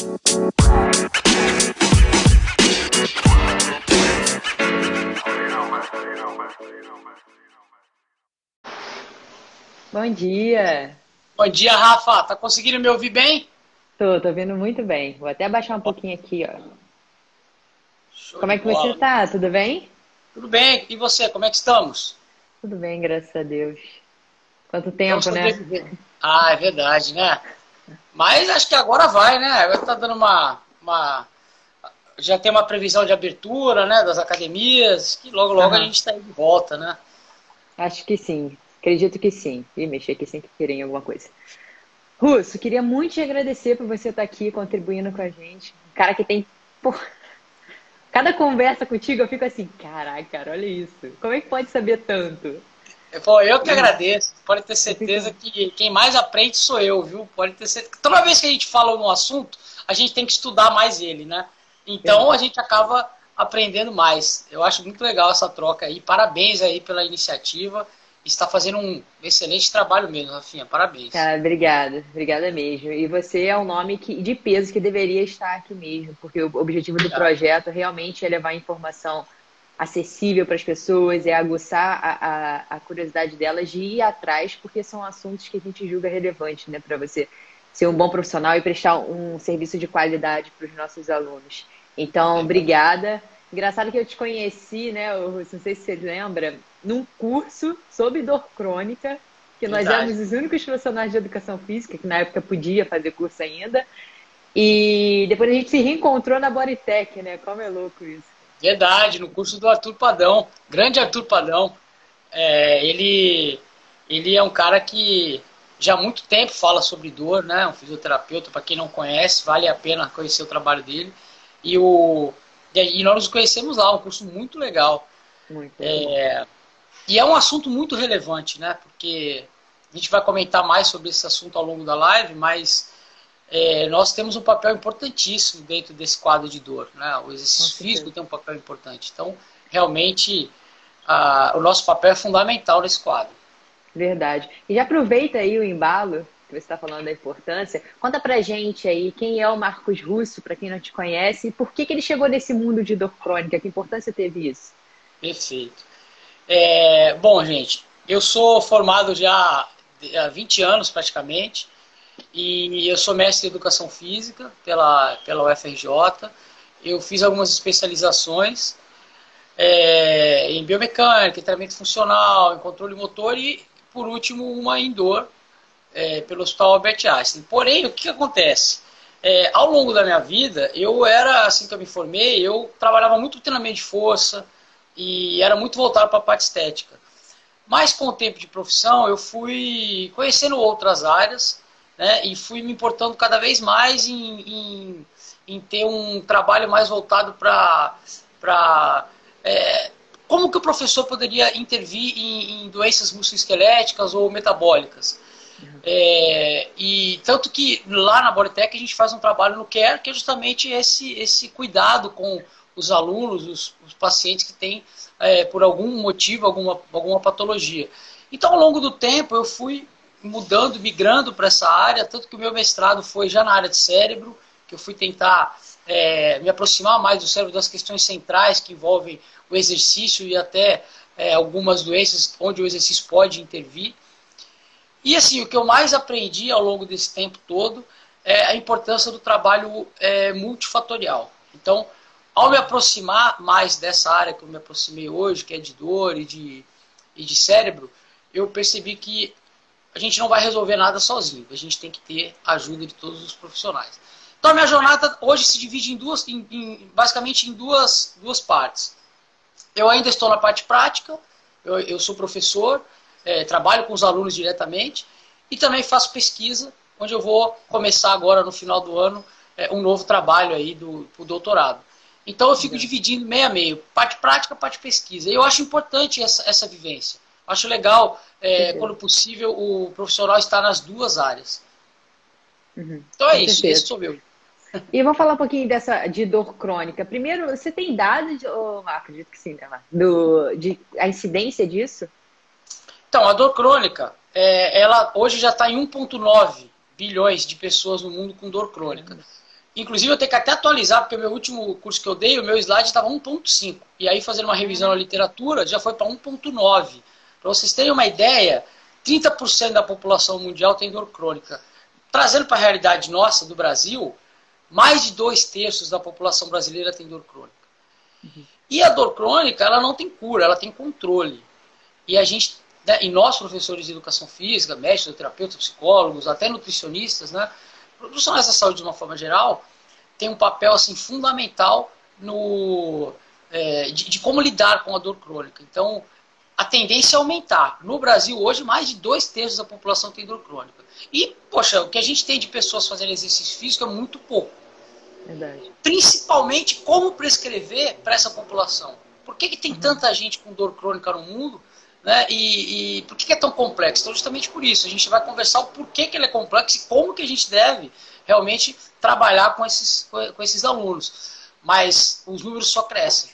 Bom dia. Bom dia, Rafa. Tá conseguindo me ouvir bem? Tô, tô ouvindo muito bem. Vou até abaixar um pouquinho aqui, ó. Show como é que bola. você tá? Tudo bem? Tudo bem. E você, como é que estamos? Tudo bem, graças a Deus. Quanto tempo, né? Ah, é verdade, né? Mas acho que agora vai, né? Agora tá dando uma, uma... Já tem uma previsão de abertura, né? Das academias, que logo, logo uhum. a gente está de volta, né? Acho que sim. Acredito que sim. E mexer aqui sem querer em alguma coisa. Russo, queria muito te agradecer por você estar aqui contribuindo com a gente. Um cara que tem. Porra. Cada conversa contigo eu fico assim, caraca, cara, olha isso. Como é que pode saber tanto? Pô, eu que agradeço. Pode ter certeza que quem mais aprende sou eu, viu? Pode ter certeza. Toda vez que a gente fala um assunto, a gente tem que estudar mais ele, né? Então a gente acaba aprendendo mais. Eu acho muito legal essa troca aí. Parabéns aí pela iniciativa está fazendo um excelente trabalho mesmo, Rafinha. Parabéns. Cara, obrigada. Obrigada mesmo. E você é um nome que, de peso que deveria estar aqui mesmo, porque o objetivo do projeto realmente é levar informação acessível para as pessoas, é aguçar a, a, a, curiosidade delas de ir atrás, porque são assuntos que a gente julga relevante, né, para você ser um bom profissional e prestar um serviço de qualidade para os nossos alunos. Então, obrigada. Engraçado que eu te conheci, né, não sei se você lembra, num curso sobre dor crônica, que nós Verdade. éramos os únicos profissionais de educação física, que na época podia fazer curso ainda. E depois a gente se reencontrou na Bodytech, né? Como é louco isso. Verdade, no curso do Arthur Padão, grande Arthur Padão. É, ele, ele é um cara que já há muito tempo fala sobre dor, né? Um fisioterapeuta, para quem não conhece, vale a pena conhecer o trabalho dele. E, o, e nós nos conhecemos lá, um curso muito legal. Muito é, e é um assunto muito relevante, né? Porque a gente vai comentar mais sobre esse assunto ao longo da live, mas é, nós temos um papel importantíssimo dentro desse quadro de dor, né? O exercício físico tem um papel importante. Então, realmente, a, o nosso papel é fundamental nesse quadro. Verdade. E já aproveita aí o embalo que você está falando da importância. Conta pra gente aí quem é o Marcos Russo, para quem não te conhece, e por que, que ele chegou nesse mundo de dor crônica, que importância teve isso? Perfeito. É, bom, gente, eu sou formado já há 20 anos praticamente e eu sou mestre em educação física pela, pela UFRJ. Eu fiz algumas especializações é, em biomecânica, em treinamento funcional, em controle motor e, por último, uma em dor é, pelo Hospital Albert Einstein. Porém, o que, acontece? É, ao longo da minha vida, eu era, assim que eu me formei, eu trabalhava muito treinamento de força, e era muito voltado para a parte estética. Mas com o tempo de profissão, eu fui conhecendo outras áreas né, e fui me importando cada vez mais em, em, em ter um trabalho mais voltado para. É, como que o professor poderia intervir em, em doenças musculoesqueléticas ou metabólicas? É, e tanto que lá na Bodytech a gente faz um trabalho no CARE, que é justamente esse, esse cuidado com os alunos, os, os pacientes que têm, é, por algum motivo, alguma, alguma patologia. Então, ao longo do tempo, eu fui mudando, migrando para essa área, tanto que o meu mestrado foi já na área de cérebro, que eu fui tentar é, me aproximar mais do cérebro das questões centrais que envolvem o exercício e até é, algumas doenças onde o exercício pode intervir. E assim, o que eu mais aprendi ao longo desse tempo todo é a importância do trabalho é, multifatorial. Então, ao me aproximar mais dessa área que eu me aproximei hoje, que é de dor e de, e de cérebro, eu percebi que a gente não vai resolver nada sozinho. A gente tem que ter ajuda de todos os profissionais. Então, a minha jornada hoje se divide em duas, em, em, basicamente em duas, duas partes. Eu ainda estou na parte prática, eu, eu sou professor, é, trabalho com os alunos diretamente e também faço pesquisa, onde eu vou começar agora no final do ano é, um novo trabalho aí do, do doutorado. Então eu fico dividindo meio a meio, parte prática, parte pesquisa. E eu acho importante essa, essa vivência. Acho legal, é, quando possível, o profissional estar nas duas áreas. Uhum. Então é Com isso, certeza. esse sou eu. E vamos falar um pouquinho dessa de dor crônica. Primeiro, você tem dados, de, oh, acredito que sim, né, do, de a incidência disso? Então, a dor crônica, é, ela hoje já está em 1,9 bilhões de pessoas no mundo com dor crônica. Uhum. Inclusive, eu tenho que até atualizar, porque o meu último curso que eu dei, o meu slide estava 1.5. E aí, fazendo uma revisão na literatura, já foi para 1.9. Para vocês terem uma ideia, 30% da população mundial tem dor crônica. Trazendo para a realidade nossa, do Brasil, mais de dois terços da população brasileira tem dor crônica. Uhum. E a dor crônica, ela não tem cura, ela tem controle. E a gente, né, e nós, professores de educação física, médicos, terapeutas, psicólogos, até nutricionistas, né, profissionais da saúde de uma forma geral, tem um papel assim fundamental no é, de, de, como lidar com a dor crônica. Então, a tendência é aumentar. No Brasil, hoje, mais de dois terços da população tem dor crônica. E, poxa, o que a gente tem de pessoas fazendo exercício físico é muito pouco. Verdade. Principalmente como prescrever para essa população. Por que, que tem uhum. tanta gente com dor crônica no mundo? Né? E, e por que, que, é tão complexo? Então, justamente por isso, a gente vai conversar o porquê que ele é complexo e como que a gente deve realmente trabalhar com esses, com esses alunos. Mas os números só crescem.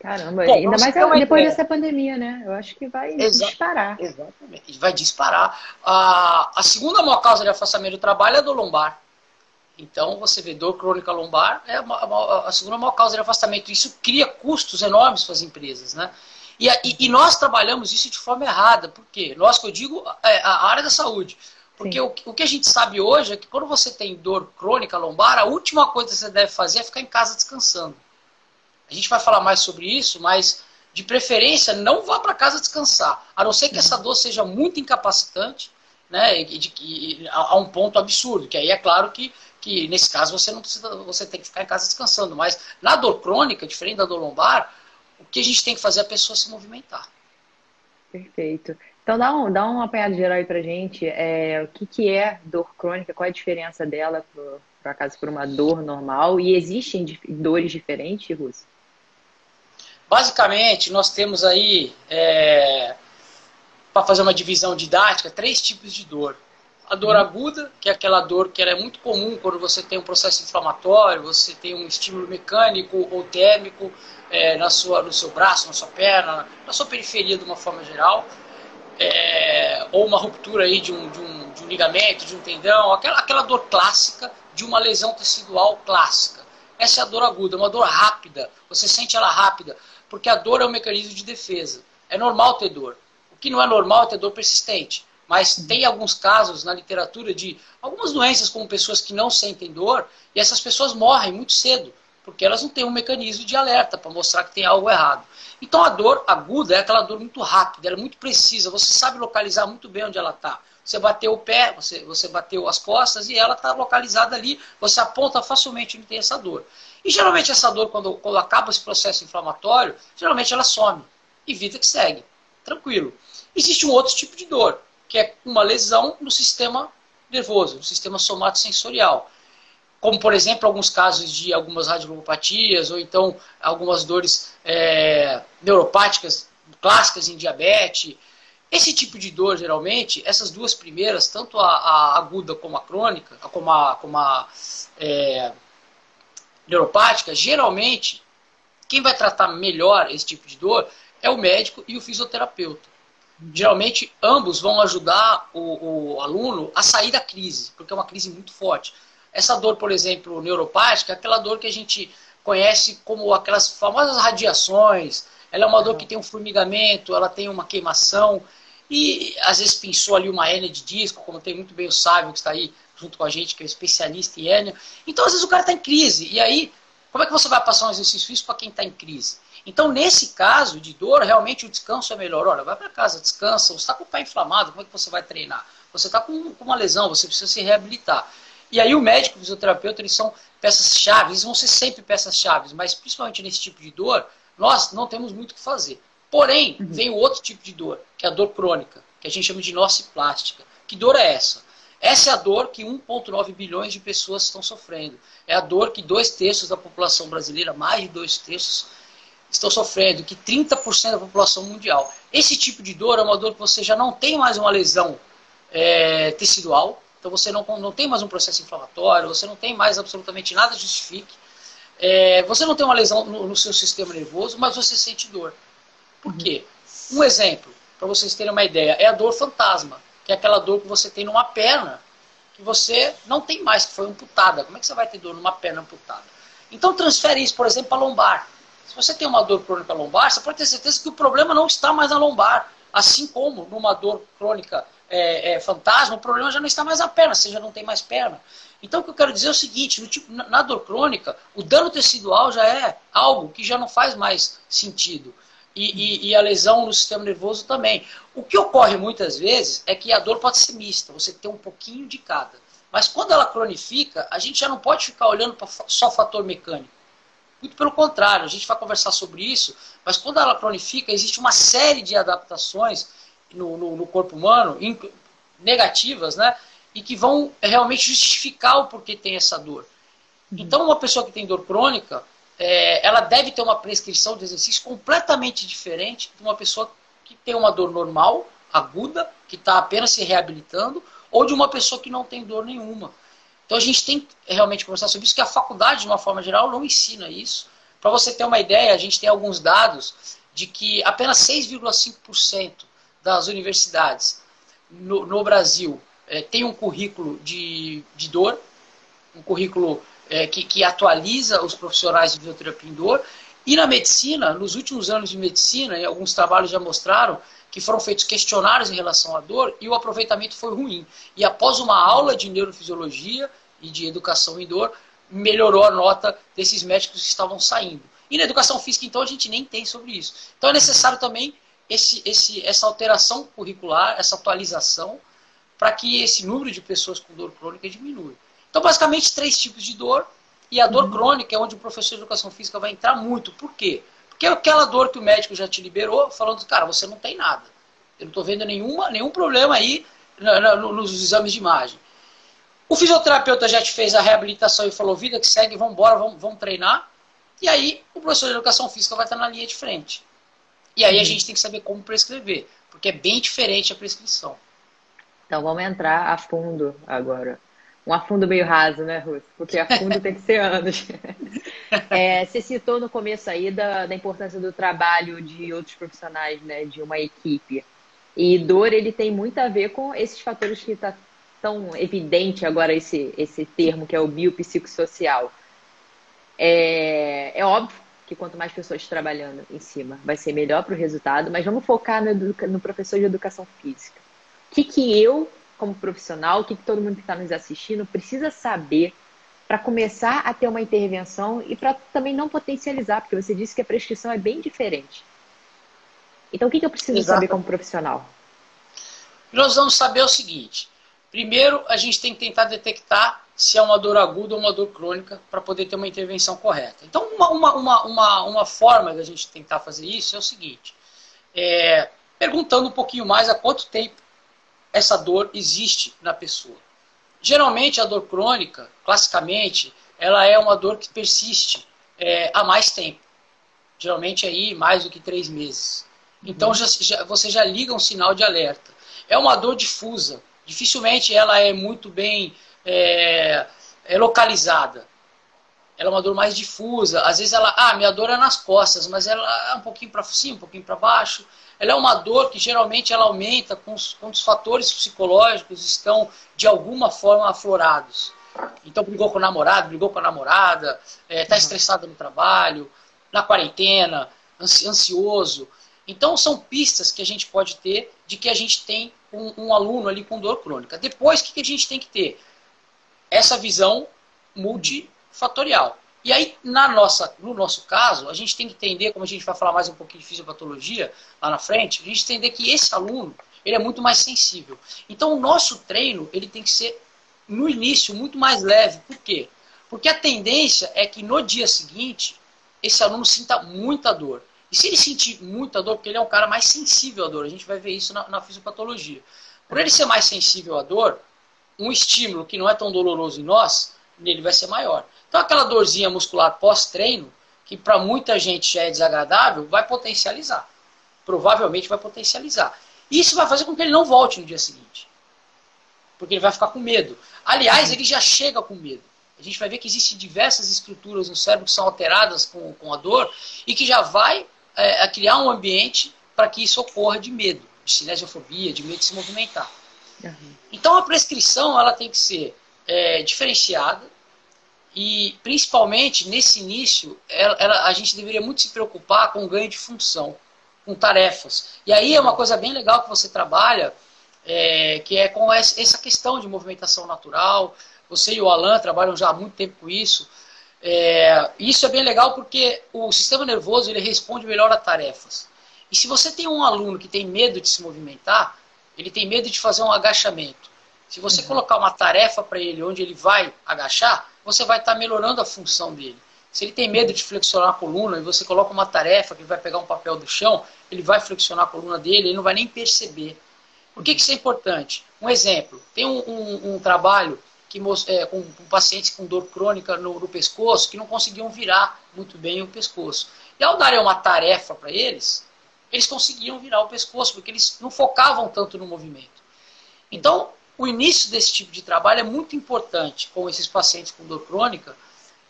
Caramba, Bom, ainda mais depois ideia. dessa pandemia, né? Eu acho que vai Exa disparar. Exatamente, vai disparar. A, a segunda maior causa de afastamento do trabalho é a do lombar. Então, você vê dor crônica lombar é a segunda maior causa de afastamento. Isso cria custos enormes para as empresas, né? E, e, e, nós trabalhamos isso de forma errada. Por quê? Nós que eu digo, é a área da saúde. Porque o, o, que a gente sabe hoje é que quando você tem dor crônica lombar, a última coisa que você deve fazer é ficar em casa descansando. A gente vai falar mais sobre isso, mas de preferência não vá para casa descansar. A não ser que essa dor seja muito incapacitante, né? E, de, e, a, a um ponto absurdo. Que aí é claro que que nesse caso você não precisa, você tem que ficar em casa descansando. Mas na dor crônica, diferente da dor lombar, o que a gente tem que fazer é a pessoa se movimentar. Perfeito. Então dá um, dá um apanhado geral aí pra gente. É, o que, que é dor crônica, qual é a diferença dela por acaso por uma dor normal? E existem dores diferentes, Russo? Basicamente, nós temos aí, é, para fazer uma divisão didática, três tipos de dor. A dor uhum. aguda, que é aquela dor que é muito comum quando você tem um processo inflamatório, você tem um estímulo mecânico ou térmico é, na sua, no seu braço, na sua perna, na sua periferia de uma forma geral. É, ou uma ruptura aí de um, de, um, de um ligamento, de um tendão, aquela, aquela dor clássica de uma lesão tecidual clássica. Essa é a dor aguda, uma dor rápida. Você sente ela rápida, porque a dor é um mecanismo de defesa. É normal ter dor. O que não é normal é ter dor persistente. Mas tem alguns casos na literatura de algumas doenças como pessoas que não sentem dor e essas pessoas morrem muito cedo, porque elas não têm um mecanismo de alerta para mostrar que tem algo errado. Então a dor aguda é aquela dor muito rápida, ela é muito precisa, você sabe localizar muito bem onde ela está. Você bateu o pé, você, você bateu as costas e ela está localizada ali, você aponta facilmente onde tem essa dor. E geralmente essa dor, quando, quando acaba esse processo inflamatório, geralmente ela some e vida que segue. Tranquilo. Existe um outro tipo de dor, que é uma lesão no sistema nervoso, no sistema somatosensorial. Como, por exemplo, alguns casos de algumas radiopatias ou então algumas dores é, neuropáticas clássicas em diabetes. Esse tipo de dor, geralmente, essas duas primeiras, tanto a, a aguda como a crônica, como a, como a é, neuropática, geralmente, quem vai tratar melhor esse tipo de dor é o médico e o fisioterapeuta geralmente ambos vão ajudar o, o, aluno a sair da crise, porque é uma crise muito forte. Essa dor, por exemplo, neuropática, é aquela dor que a gente conhece como aquelas famosas radiações. Ela é uma dor que tem um formigamento, ela tem uma queimação e às vezes pensou ali uma hérnia de disco, como tem muito bem o Sábio que está aí junto com a gente, que é especialista em hérnia. Então, às vezes o cara está em crise. E aí, como é que você vai passar um exercício físico para quem está em crise? Então, nesse caso de dor, realmente o descanso é melhor. Olha, vai para casa, descansa. Você está com o pé inflamado, como é que você vai treinar? Você está com, com uma lesão, você precisa se reabilitar. E aí o médico, o fisioterapeuta, eles são peças-chave, eles vão ser sempre peças-chave, mas principalmente nesse tipo de dor, nós não temos muito o que fazer. Porém, uhum. vem o outro tipo de dor, que é a dor crônica, que a gente chama de nociplástica. Que dor é essa? Essa é a dor que 1,9 bilhões de pessoas estão sofrendo. É a dor que dois terços da população brasileira, mais de dois terços, estão sofrendo, que 30% da população mundial. Esse tipo de dor é uma dor que você já não tem mais uma lesão é, tecidual, então você não, não tem mais um processo inflamatório, você não tem mais absolutamente nada que justifique. É, você não tem uma lesão no, no, seu sistema nervoso, mas você sente dor. Por uhum. quê? Um exemplo, para vocês terem uma ideia, é a dor fantasma, que é aquela dor que você tem numa perna que você não tem mais, que foi amputada. Como é que você vai ter dor numa perna amputada? Então transfere isso, por exemplo, para lombar. Se você tem uma dor crônica lombar, você pode ter certeza que o problema não está mais na lombar. Assim como numa dor crônica é, é, fantasma, o problema já não está mais na perna, você já não tem mais perna. Então o que eu quero dizer é o seguinte, tipo, na, dor crônica, o dano tecidual já é algo que já não faz mais sentido. E, e, e, a lesão no sistema nervoso também. O que ocorre muitas vezes é que a dor pode ser mista, você tem um pouquinho de cada. Mas quando ela cronifica, a gente já não pode ficar olhando para só fator mecânico. Muito pelo contrário, a gente vai conversar sobre isso, mas quando ela cronifica, existe uma série de adaptações no, no, no corpo humano, negativas, né? E que vão realmente justificar o porquê tem essa dor. Uhum. Então, uma pessoa que tem dor crônica, é, ela deve ter uma prescrição de exercício completamente diferente de uma pessoa que tem uma dor normal, aguda, que está apenas se reabilitando, ou de uma pessoa que não tem dor nenhuma. Então a gente tem que realmente conversar sobre isso, que a faculdade, de uma forma geral, não ensina isso. Para você ter uma ideia, a gente tem alguns dados de que apenas 6,5% das universidades no, no Brasil é, tem um currículo de, de dor, um currículo é, que, que atualiza os profissionais de fisioterapia em dor. E na medicina, nos últimos anos de medicina, alguns trabalhos já mostraram que foram feitos questionários em relação à dor e o aproveitamento foi ruim. E após uma aula de neurofisiologia e de educação em dor, melhorou a nota desses médicos que estavam saindo. E na educação física, então, a gente nem tem sobre isso. Então é necessário também esse, esse, essa alteração curricular, essa atualização, para que esse número de pessoas com dor crônica diminua. Então, basicamente, três tipos de dor. E a dor uhum. crônica é onde o professor de educação física vai entrar muito. Por quê? Porque é aquela dor que o médico já te liberou, falando, cara, você não tem nada. Eu não estou vendo nenhuma, nenhum problema aí nos exames de imagem. O fisioterapeuta já te fez a reabilitação e falou, vida que segue, vamos embora, vamos, vamos treinar. E aí o professor de educação física vai estar na linha de frente. E aí a uhum. gente tem que saber como prescrever, porque é bem diferente a prescrição. Então vamos entrar a fundo agora. Um afundo meio raso, né, Ruth? Porque a fundo tem que ser anos. É, você citou no começo aí da, da importância do trabalho de outros profissionais, né, de uma equipe. E dor, ele tem muito a ver com esses fatores que está tão evidente agora esse, esse termo, que é o biopsicossocial. É, é óbvio que quanto mais pessoas trabalhando em cima, vai ser melhor para o resultado, mas vamos focar no, no, professor de educação física. O que, que eu, como profissional, o que, que todo mundo que está nos assistindo precisa saber para começar a ter uma intervenção e para também não potencializar, porque você disse que a prescrição é bem diferente. Então, o que, que eu preciso Exato. saber como profissional? Nós vamos saber o seguinte: primeiro, a gente tem que tentar detectar se é uma dor aguda ou uma dor crônica para poder ter uma intervenção correta. Então, uma, uma, uma, uma, forma da gente tentar fazer isso é o seguinte: é, perguntando um pouquinho mais há quanto tempo essa dor existe na pessoa. Geralmente a dor crônica, classicamente, ela é uma dor que persiste é, há mais tempo. Geralmente aí mais do que três meses. Então uhum. já, já, você já liga um sinal de alerta. É uma dor difusa. Dificilmente ela é muito bem é, é localizada. Ela é uma dor mais difusa. Às vezes ela, ah, minha dor é nas costas, mas ela é um pouquinho para cima, um pouquinho para baixo. Ela é uma dor que geralmente ela aumenta com os, fatores psicológicos estão de alguma forma aflorados. Então brigou com o namorado, brigou com a namorada, está é, tá uhum. estressado no trabalho, na quarentena, ansioso. Então são pistas que a gente pode ter de que a gente tem um, um aluno ali com dor crônica. Depois, o que, que a gente tem que ter? Essa visão multifatorial. E aí, na nossa, no nosso caso, a gente tem que entender, como a gente vai falar mais um pouquinho de fisiopatologia lá na frente, a gente tem que entender que esse aluno ele é muito mais sensível. Então, o nosso treino ele tem que ser, no início, muito mais leve. Por quê? Porque a tendência é que no dia seguinte, esse aluno sinta muita dor. E se ele sentir muita dor, porque ele é um cara mais sensível à dor, a gente vai ver isso na, na fisiopatologia. Por ele ser mais sensível à dor, um estímulo que não é tão doloroso em nós, nele vai ser maior. Então aquela dorzinha muscular pós-treino, que para muita gente já é desagradável, vai potencializar. Provavelmente vai potencializar. Isso vai fazer com que ele não volte no dia seguinte. Porque ele vai ficar com medo. Aliás, ele já chega com medo. A gente vai ver que existem diversas estruturas no cérebro que são alteradas com, com a dor e que já vai é, criar um ambiente para que isso ocorra de medo, de cinesiofobia, de medo de se movimentar. Uhum. Então a prescrição ela tem que ser é, diferenciada e principalmente nesse início ela, ela, a gente deveria muito se preocupar com o ganho de função, com tarefas. E aí é uma coisa bem legal que você trabalha, é, que é com essa questão de movimentação natural. Você e o Alan trabalham já há muito tempo com isso. É, isso é bem legal porque o sistema nervoso ele responde melhor a tarefas. E se você tem um aluno que tem medo de se movimentar, ele tem medo de fazer um agachamento. Se você colocar uma tarefa para ele onde ele vai agachar, você vai estar tá melhorando a função dele. Se ele tem medo de flexionar a coluna e você coloca uma tarefa que ele vai pegar um papel do chão, ele vai flexionar a coluna dele, ele não vai nem perceber. Por que, que isso é importante? Um exemplo: tem um, um, um trabalho que, é, com, com, pacientes com dor crônica no, no, pescoço que não conseguiam virar muito bem o pescoço. E ao darem uma tarefa para eles, eles conseguiam virar o pescoço, porque eles não focavam tanto no movimento. Então, o início desse tipo de trabalho é muito importante com esses pacientes com dor crônica,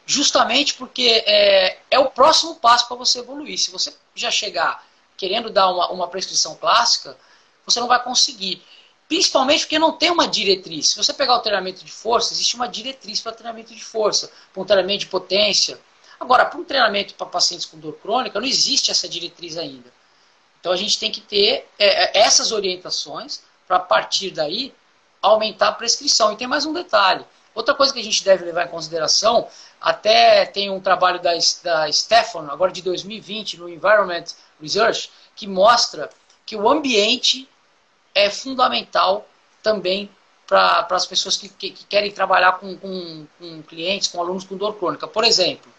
justamente porque é, é o próximo passo para você evoluir. Se você já chegar querendo dar uma, uma prescrição clássica, você não vai conseguir. Principalmente porque não tem uma diretriz. Se você pegar o treinamento de força, existe uma diretriz para treinamento de força, para um treinamento de potência. Agora, para um treinamento para pacientes com dor crônica, não existe essa diretriz ainda. Então a gente tem que ter é, é essas orientações para, partir daí, aumentar a prescrição. E tem mais um detalhe. Outra coisa que a gente deve levar em consideração, até tem um trabalho da, da Stefan, agora de 2020, no Environment Research, que mostra que o ambiente é fundamental também para as pessoas que, que, que, querem trabalhar com, com, com, clientes, com alunos com dor crônica. Por exemplo,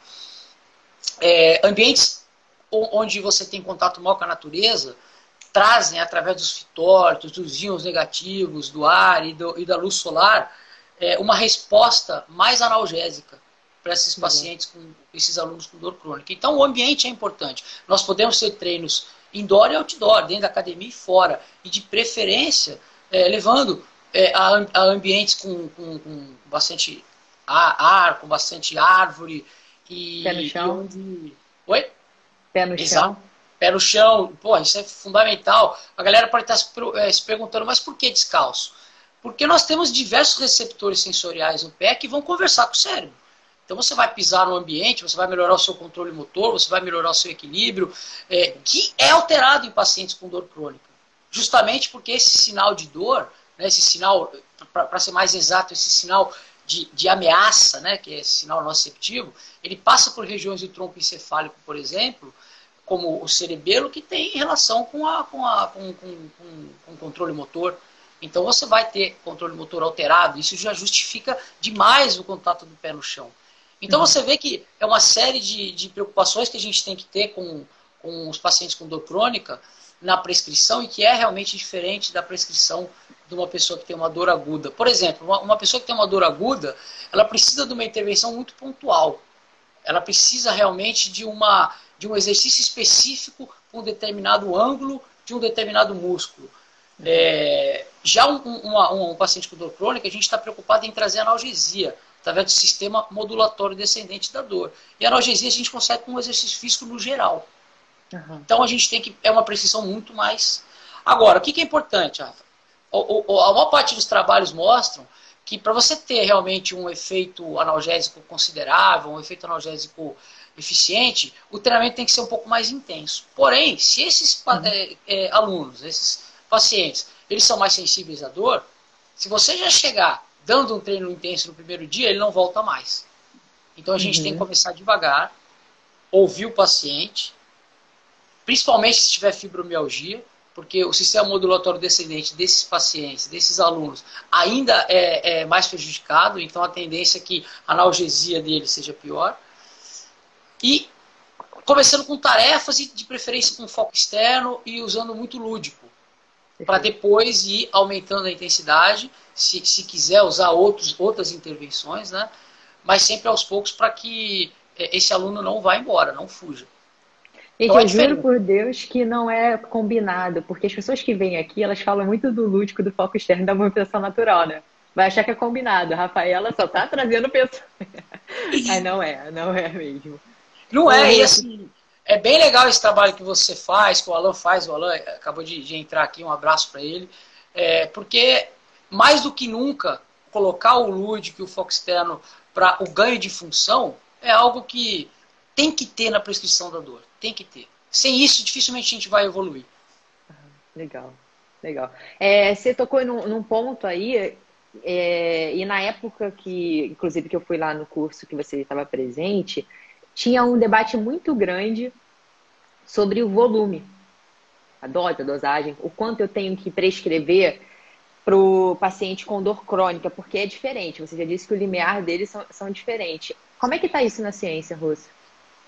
é, ambientes onde você tem contato maior com a natureza trazem, através dos fitólitos, dos íons negativos, do ar e, do, e da luz solar, é, uma resposta mais analgésica para esses uhum. pacientes, com esses alunos com dor crônica. Então, o ambiente é importante. Nós podemos ter treinos indoor e outdoor, dentro da academia e fora. E de preferência, é, levando é, a, a, ambientes com, com, com bastante ar, com bastante árvore. E, Pé no chão. Onde... Oi? Pé no Exato. chão. Pé no chão, pô, isso é fundamental. A galera pode estar se, é, se perguntando, mas por que descalço? Porque nós temos diversos receptores sensoriais no pé que vão conversar com o cérebro. Então você vai pisar no ambiente, você vai melhorar o seu controle motor, você vai melhorar o seu equilíbrio, é, que é alterado em pacientes com dor crônica. Justamente porque esse sinal de dor, né, esse sinal, para ser mais exato, esse sinal de, de, ameaça, né, que é esse sinal nociceptivo, ele passa por regiões do tronco encefálico, por exemplo, como o cerebelo, que tem relação com, a, com, a, com, com, com o controle motor. Então você vai ter controle motor alterado, isso já justifica demais o contato do pé no chão. Então uhum. você vê que é uma série de, de preocupações que a gente tem que ter com, com os pacientes com dor crônica na prescrição e que é realmente diferente da prescrição de uma pessoa que tem uma dor aguda. Por exemplo, uma, uma pessoa que tem uma dor aguda, ela precisa de uma intervenção muito pontual. Ela precisa realmente de, uma, de um exercício específico com um determinado ângulo de um determinado músculo. É, já um, um, um, paciente com dor crônica, a gente está preocupado em trazer analgesia através do sistema modulatório descendente da dor. E a analgesia a gente consegue com um exercício físico no geral. Uhum. Então a gente tem que. É uma precisão muito mais. Agora, o que, que é importante, Rafa? O, o, a maior parte dos trabalhos mostram que para você ter realmente um efeito analgésico considerável, um efeito analgésico eficiente, o treinamento tem que ser um pouco mais intenso. Porém, se esses uhum. é, é, alunos, esses pacientes, eles são mais sensíveis à dor, se você já chegar dando um treino intenso no primeiro dia, ele não volta mais. Então a gente uhum. tem que começar devagar, ouvir o paciente, principalmente se tiver fibromialgia, porque o sistema modulatório descendente desses pacientes, desses alunos, ainda é, é mais prejudicado, então a tendência é que a analgesia dele seja pior. E começando com tarefas e de preferência com foco externo e usando muito lúdico para depois ir aumentando a intensidade, se, se quiser usar outros, outras intervenções, né? mas sempre aos poucos para que é, esse aluno não vá embora, não fuja. Gente, então, é eu juro por Deus que não é combinado, porque as pessoas que vêm aqui, elas falam muito do lúdico, do foco externo, da movimentação natural, né? Vai achar que é combinado. A Rafaela só tá trazendo pessoas. Aí não é, não é mesmo. Não é, e assim, é bem legal esse trabalho que você faz, que o Alan faz, o Alan acabou de, de entrar aqui, um abraço para ele, é, porque mais do que nunca, colocar o lúdico e o foco externo para o ganho de função é algo que tem que ter na prescrição da dor. Tem que ter. Sem isso, dificilmente a gente vai evoluir. Legal, legal. É, você tocou num, num ponto aí, é, e na época que, inclusive, que eu fui lá no curso que você estava presente, tinha um debate muito grande sobre o volume, a dose, a dosagem, o quanto eu tenho que prescrever para o paciente com dor crônica, porque é diferente. Você já disse que o limiar deles são, são diferentes. Como é que está isso na ciência, Russo?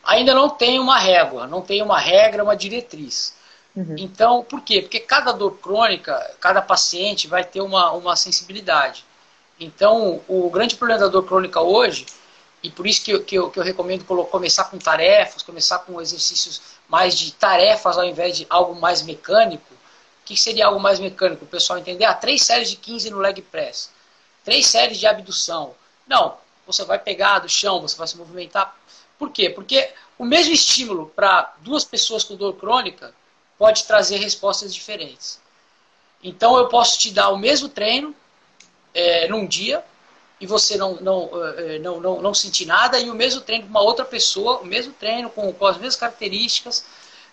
Ainda não tem uma régua, não tem uma regra, uma diretriz. Uhum. Então, por quê? Porque cada dor crônica, cada paciente vai ter uma, uma sensibilidade. Então, o grande problema da dor crônica hoje, e por isso que eu, que eu, que eu recomendo começar com tarefas, começar com exercícios mais de tarefas ao invés de algo mais mecânico. O que seria algo mais mecânico? O pessoal entender? Ah, três séries de 15 no leg press, três séries de abdução. Não, você vai pegar do chão, você vai se movimentar. Por quê? Porque o mesmo estímulo para duas pessoas com dor crônica pode trazer respostas diferentes. Então eu posso te dar o mesmo treino é, num dia e você não, não, é, não, não, não sentir nada, e o mesmo treino com uma outra pessoa, o mesmo treino com, com as mesmas características,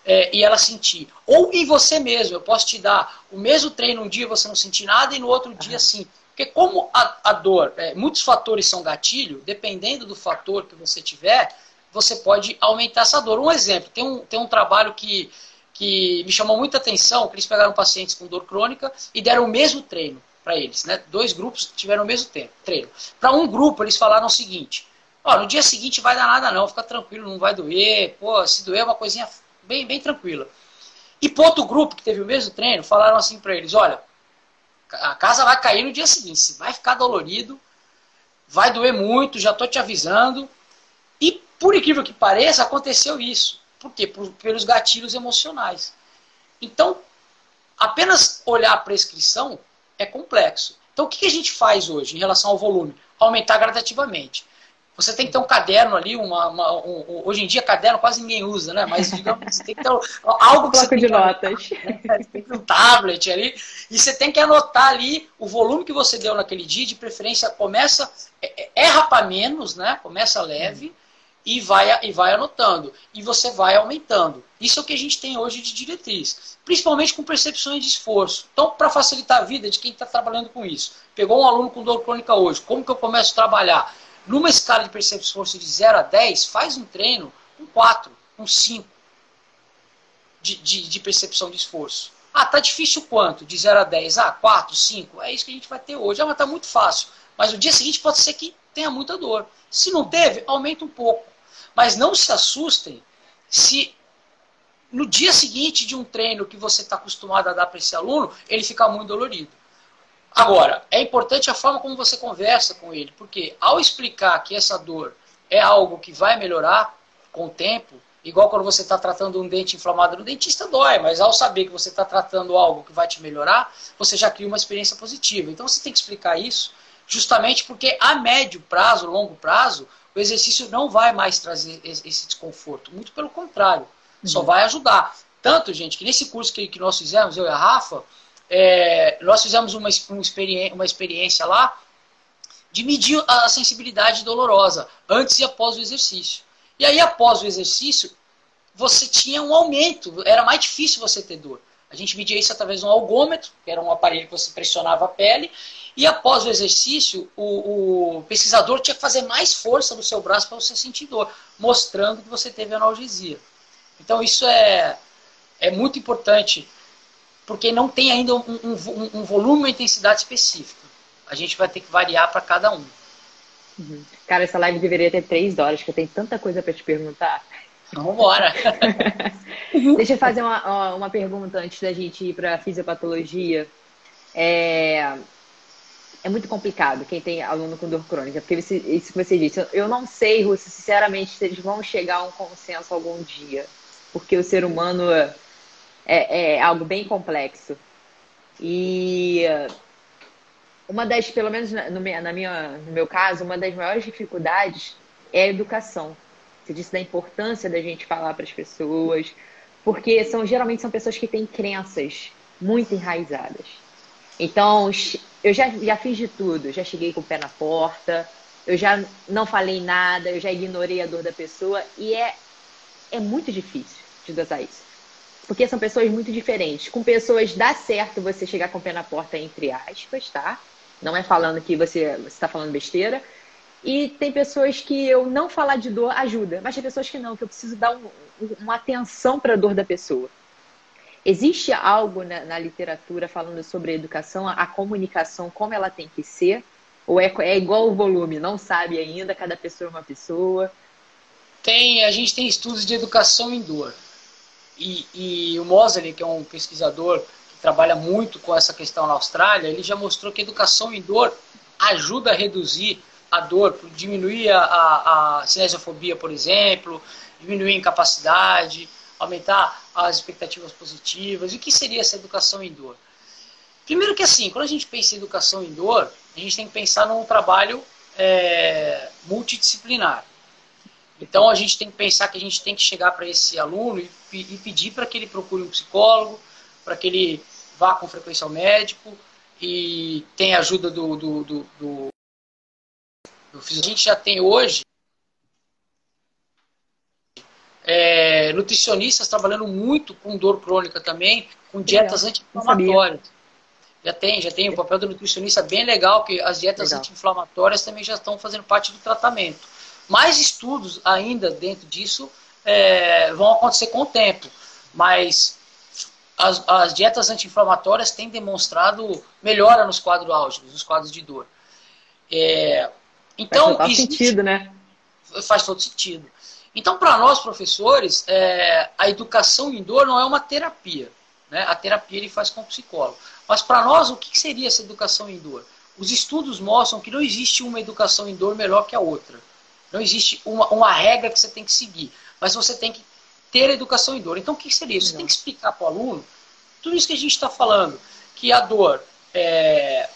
é, e ela sentir. Ou em você mesmo, eu posso te dar o mesmo treino um dia e você não sentir nada, e no outro dia sim. Porque como a, a dor, é, muitos fatores são gatilho, dependendo do fator que você tiver, você pode aumentar essa dor. Um exemplo, tem um, tem um trabalho que que me chamou muita atenção, que eles pegaram pacientes com dor crônica e deram o mesmo treino para eles. Né? Dois grupos tiveram o mesmo tempo, treino. Para um grupo, eles falaram o seguinte: ó, no dia seguinte vai dar nada não, fica tranquilo, não vai doer, pô, se doer é uma coisinha bem, bem tranquila. E para outro grupo que teve o mesmo treino, falaram assim para eles: olha, a casa vai cair no dia seguinte, vai ficar dolorido, vai doer muito, já estou te avisando. E por incrível que pareça, aconteceu isso. Por quê? Por, pelos gatilhos emocionais. Então, apenas olhar a prescrição é complexo. Então, o que a gente faz hoje em relação ao volume? Aumentar gradativamente. Você tem que ter um caderno ali, uma, uma um, um, hoje em dia caderno quase ninguém usa, né? Mas digamos, você tem que ter algo que você tem de que notas. Anotar, né? um tablet ali e você tem que anotar ali o volume que você deu naquele dia, de preferência começa é, é, erra para menos, né? Começa leve e vai, e vai anotando. E você vai aumentando. Isso é o que a gente tem hoje de diretriz. Principalmente com percepções de esforço. Então, para facilitar a vida de quem está trabalhando com isso. Pegou um aluno com dor crônica hoje. Como que eu começo a trabalhar? Numa escala de percepção de esforço de 0 a 10, faz um treino com 4, com 5 de, de, de percepção de esforço. Ah, tá difícil quanto? De 0 a 10. Ah, 4, 5. É isso que a gente vai ter hoje. Ah, mas tá muito fácil. Mas no dia seguinte pode ser que tenha muita dor. Se não teve, aumenta um pouco. Mas não se assustem se no dia seguinte de um treino que você está acostumado a dar para esse aluno, ele ficar muito dolorido. Agora, é importante a forma como você conversa com ele, porque ao explicar que essa dor é algo que vai melhorar com o tempo, igual quando você está tratando um dente inflamado no dentista, dói, mas ao saber que você está tratando algo que vai te melhorar, você já cria uma experiência positiva. Então você tem que explicar isso justamente porque a médio prazo, longo prazo, o exercício não vai mais trazer esse desconforto. Muito pelo contrário, uhum. só vai ajudar. Tanto, gente, que nesse curso que, que nós fizemos, eu e a Rafa, é, nós fizemos uma, uma, experiência, uma experiência lá de medir a sensibilidade dolorosa antes e após o exercício. E aí, após o exercício, você tinha um aumento, era mais difícil você ter dor. A gente media isso através de um algômetro, que era um aparelho que você pressionava a pele, e após o exercício, o, o pesquisador tinha que fazer mais força no seu braço para você sentir dor, mostrando que você teve analgesia. Então isso é, é muito importante, porque não tem ainda um, um, um volume e intensidade específica. A gente vai ter que variar para cada um. Uhum. Cara, essa live deveria ter três horas, que eu tenho tanta coisa para te perguntar. Vamos embora. Deixa eu fazer uma, uma pergunta antes da gente ir para fisiopatologia. É, é muito complicado quem tem aluno com dor crônica, porque isso, que você disse. Eu não sei, Russo, sinceramente, se eles vão chegar a um consenso algum dia, porque o ser humano é, é algo bem complexo. E uma das, pelo menos na, na minha, no meu caso, uma das maiores dificuldades é a educação. Você disse da importância da gente falar para as pessoas, porque são geralmente são pessoas que têm crenças muito enraizadas. Então, eu já, já fiz de tudo. Já cheguei com o pé na porta, eu já não falei nada, eu já ignorei a dor da pessoa. E é, é muito difícil de dosar isso. Porque são pessoas muito diferentes. Com pessoas dá certo você chegar com o pé na porta, entre aspas, tá? Não é falando que você está falando besteira. E tem pessoas que eu não falar de dor ajuda, mas tem pessoas que não, que eu preciso dar um, uma atenção para a dor da pessoa. Existe algo na, na, literatura falando sobre a educação, a, a, comunicação, como ela tem que ser? Ou é, é igual o volume, não sabe ainda, cada pessoa é uma pessoa? Tem, a gente tem estudos de educação em dor. E, e o Mosley, que é um pesquisador que trabalha muito com essa questão na Austrália, ele já mostrou que a educação em dor ajuda a reduzir a dor, diminuir a, a, a cinesiofobia, por exemplo, diminuir a incapacidade, aumentar as expectativas positivas. E o que seria essa educação em dor? Primeiro que assim, quando a gente pensa em educação em dor, a gente tem que pensar num trabalho é, multidisciplinar. Então a gente tem que pensar que a gente tem que chegar para esse aluno e, e pedir para que ele procure um psicólogo, para que ele vá com frequência ao médico e tenha ajuda do, do, do, do, do A gente já tem hoje é, nutricionistas trabalhando muito com dor crônica também, com dietas anti-inflamatórias. Já tem, já tem o papel do nutricionista bem legal, que as dietas anti-inflamatórias também já estão fazendo parte do tratamento. Mais estudos ainda dentro disso é, vão acontecer com o tempo, mas as, as dietas anti-inflamatórias têm demonstrado melhora nos quadros álgicos, nos quadros de dor. É, então, faz existe, sentido, né? Faz todo sentido. Então, para nós, professores, é, a educação em dor não é uma terapia. Né? A terapia ele faz com o psicólogo. Mas para nós, o que seria essa educação em dor? Os estudos mostram que não existe uma educação em dor melhor que a outra. Não existe uma, uma regra que você tem que seguir. Mas você tem que ter educação em dor. Então, o que seria? Você não. tem que explicar para o aluno tudo isso que a gente está falando. Que a dor, é,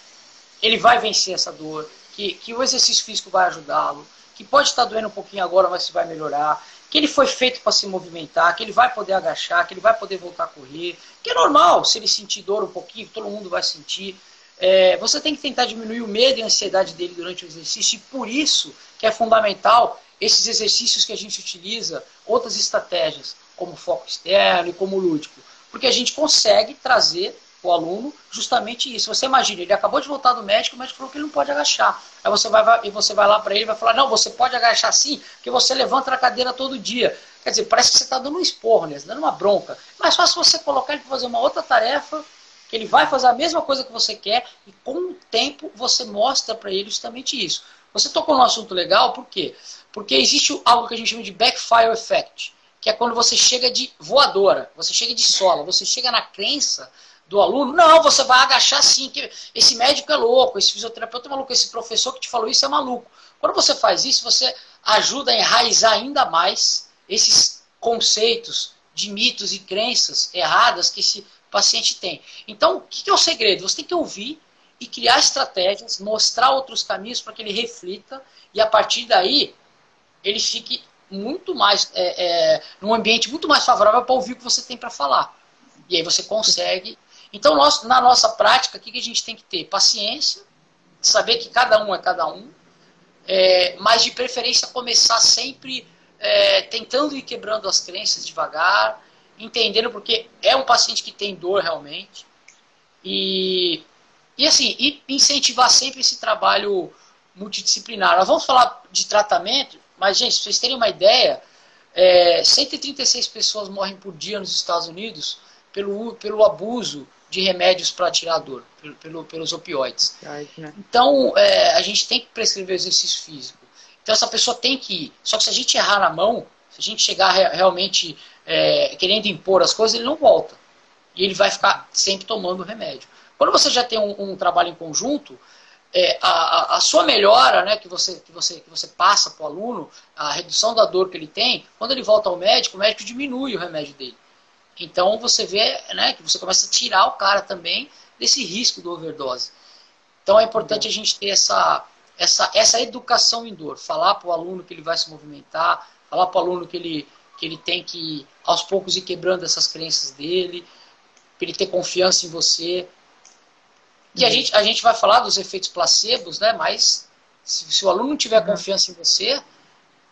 ele vai vencer essa dor. Que, que o exercício físico vai ajudá-lo que pode estar doendo um pouquinho agora, mas vai melhorar, que ele foi feito para se movimentar, que ele vai poder agachar, que ele vai poder voltar a correr, que é normal, se ele sentir dor um pouquinho, todo mundo vai sentir. É, você tem que tentar diminuir o medo e a ansiedade dele durante o exercício, e por isso que é fundamental esses exercícios que a gente utiliza, outras estratégias, como foco externo e como lúdico, porque a gente consegue trazer o aluno justamente isso. Você imagina, ele acabou de voltar do médico, o médico falou que ele não pode agachar. Aí você vai, vai e você vai lá para ele e vai falar, não, você pode agachar sim, porque você levanta a cadeira todo dia. Quer dizer, parece que você está dando um esporro, né? dando uma bronca. Mas fácil você colocar ele para fazer uma outra tarefa, que ele vai fazer a mesma coisa que você quer, e com o tempo você mostra para ele justamente isso. Você tocou num assunto legal, por quê? Porque existe algo que a gente chama de backfire effect, que é quando você chega de voadora, você chega de sola, você chega na crença do aluno, não, você vai agachar sim, que esse médico é louco, esse fisioterapeuta é maluco, esse professor que te falou isso é maluco. Quando você faz isso, você ajuda a enraizar ainda mais esses conceitos de mitos e crenças erradas que esse paciente tem. Então, o que é o segredo? Você tem que ouvir e criar estratégias, mostrar outros caminhos para que ele reflita e a partir daí ele fique muito mais, é, é, num ambiente muito mais favorável para ouvir o que você tem para falar. E aí você consegue então, nós, na nossa prática, o que, a gente tem que ter? Paciência, saber que cada um é cada um, é, mas de preferência começar sempre é, tentando ir quebrando as crenças devagar, entendendo porque é um paciente que tem dor realmente. E, e assim, e incentivar sempre esse trabalho multidisciplinar. Nós vamos falar de tratamento, mas, gente, se vocês terem uma ideia, é, 136 pessoas morrem por dia nos Estados Unidos pelo, pelo abuso de remédios para tirar a dor, pelo, pelo, pelos opioides. Então, é, a gente tem que prescrever exercício físico. Então, essa pessoa tem que ir. Só que se a gente errar na mão, se a gente chegar realmente é, querendo impor as coisas, ele não volta. E ele vai ficar sempre tomando o remédio. Quando você já tem um, um trabalho em conjunto, é, a, a, sua melhora né, que, você, que, você, que você passa para o aluno, a redução da dor que ele tem, quando ele volta ao médico, o médico diminui o remédio dele. Então você vê né, que você começa a tirar o cara também desse risco do overdose. Então é importante a gente ter essa, essa, essa educação em dor. Falar para o aluno que ele vai se movimentar, falar para o aluno que ele, que ele tem que, aos poucos, ir quebrando essas crenças dele, para ele ter confiança em você. Uhum. a, gente, a gente vai falar dos efeitos placebos, né? Mas se, se o aluno não tiver uhum. confiança em você,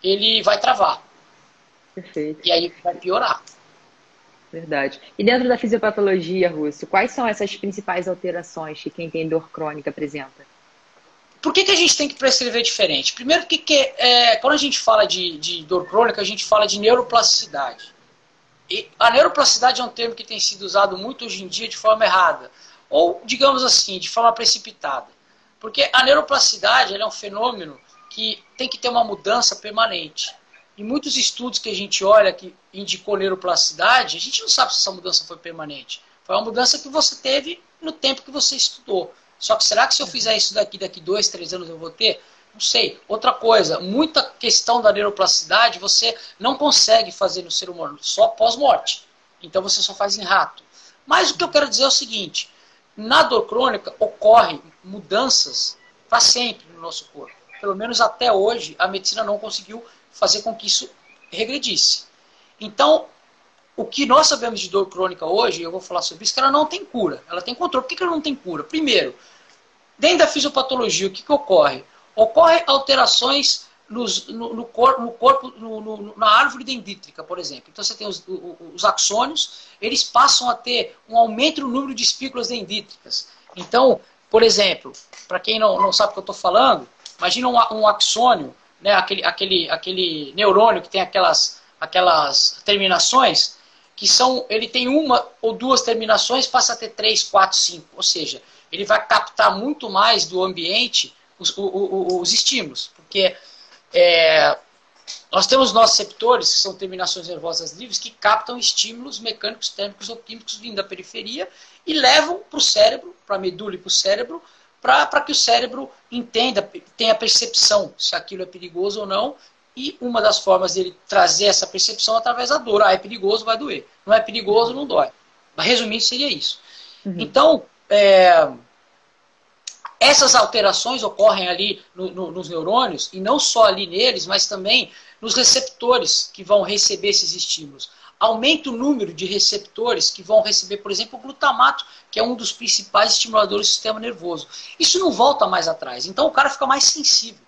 ele vai travar. Perfeito. E aí vai piorar. Verdade. E dentro da fisiopatologia, Rússio, quais são essas principais alterações que quem tem dor crônica apresenta? Por que, que a gente tem que prescrever diferente? Primeiro, porque é, quando a gente fala de, de dor crônica, a gente fala de neuroplasticidade. E a neuroplasticidade é um termo que tem sido usado muito hoje em dia de forma errada. Ou, digamos assim, de forma precipitada. Porque a neuroplasticidade é um fenômeno que tem que ter uma mudança permanente. Em muitos estudos que a gente olha que indicou neuroplasticidade, a gente não sabe se essa mudança foi permanente. Foi uma mudança que você teve no tempo que você estudou. Só que será que se eu fizer isso daqui, daqui dois, três anos eu vou ter? Não sei. Outra coisa, muita questão da neuroplasticidade você não consegue fazer no ser humano, só pós-morte. Então você só faz em rato. Mas o que eu quero dizer é o seguinte: na dor crônica ocorrem mudanças para sempre no nosso corpo. Pelo menos até hoje, a medicina não conseguiu fazer com que isso regredisse. Então, o que nós sabemos de dor crônica hoje, eu vou falar sobre isso, que ela não tem cura. Ela tem controle. Por que, ela não tem cura? Primeiro, dentro da fisiopatologia, o que, que ocorre? Ocorre alterações nos, no, no, cor, no, corpo, no, na árvore dendrítica, por exemplo. Então você tem os, os, axônios, eles passam a ter um aumento no número de espículas dendríticas. Então, por exemplo, para quem não, não sabe o que eu estou falando, imagina um, um axônio né, aquele, aquele, aquele neurônio que tem aquelas, aquelas terminações, que são, ele tem uma ou duas terminações, passa a ter três, quatro, cinco. Ou seja, ele vai captar muito mais do ambiente os, os, os estímulos. Porque é, nós temos nossos receptores, que são terminações nervosas livres, que captam estímulos mecânicos, térmicos ou químicos vindo da periferia e levam para o cérebro, para a medula e para o cérebro, para que o cérebro entenda, tenha percepção se aquilo é perigoso ou não. E uma das formas dele trazer essa percepção é através da dor. Ah, é perigoso, vai doer. Não é perigoso, não dói. Mas resumindo, seria isso. Uhum. Então, é, essas alterações ocorrem ali no, no, nos neurônios, e não só ali neles, mas também nos receptores que vão receber esses estímulos aumenta o número de receptores que vão receber, por exemplo, o glutamato, que é um dos principais estimuladores do sistema nervoso. Isso não volta mais atrás, então o cara fica mais sensível.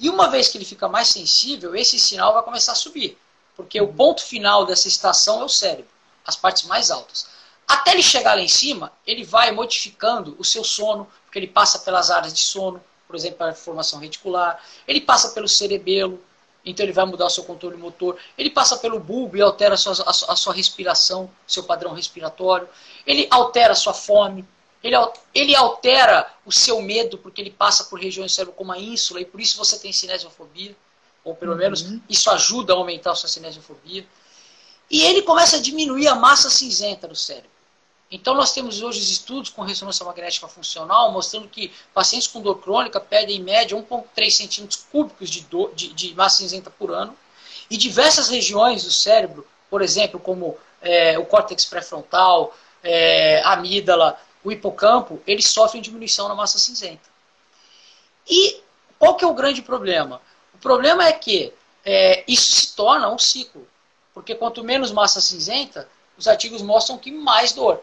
E uma vez que ele fica mais sensível, esse sinal vai começar a subir, porque o ponto final dessa estação é o cérebro, as partes mais altas. Até ele chegar lá em cima, ele vai modificando o seu sono, porque ele passa pelas áreas de sono, por exemplo, a formação reticular, ele passa pelo cerebelo, então ele vai mudar o seu controle motor. Ele passa pelo bulbo e altera a sua, a sua respiração, seu padrão respiratório. Ele altera a sua fome. Ele, ele altera o seu medo, porque ele passa por regiões do cérebro como a ínsula, e por isso você tem cinesiofobia. Ou pelo uhum. menos isso ajuda a aumentar a sua cinesiofobia. E ele começa a diminuir a massa cinzenta do cérebro. Então, nós temos hoje estudos com ressonância magnética funcional mostrando que pacientes com dor crônica perdem, em média, 1,3 centímetros cúbicos de, dor, de, de, massa cinzenta por ano. E diversas regiões do cérebro, por exemplo, como é, o córtex pré-frontal, é, a amígdala, o hipocampo, eles sofrem diminuição na massa cinzenta. E qual que é o grande problema? O problema é que é, isso se torna um ciclo. Porque quanto menos massa cinzenta, os artigos mostram que mais dor.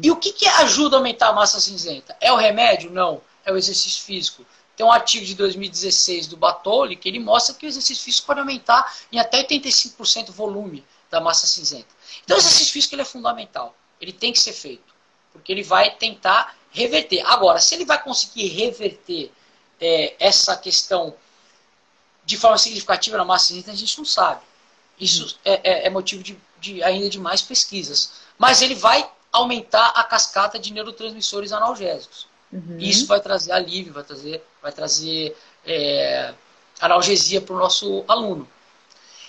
E o que, que ajuda a aumentar a massa cinzenta? É o remédio? Não. É o exercício físico. Tem um artigo de 2016 do Batoli que ele mostra que o exercício físico pode aumentar em até 85% o volume da massa cinzenta. Então o exercício físico ele é fundamental. Ele tem que ser feito. Porque ele vai tentar reverter. Agora, se ele vai conseguir reverter é, essa questão de forma significativa na massa cinzenta, a gente não sabe. Isso é, é, é motivo de, de, ainda de mais pesquisas. Mas ele vai aumentar a cascata de neurotransmissores analgésicos. Uhum. Isso vai trazer alívio, vai trazer, vai trazer é, analgesia para o nosso aluno.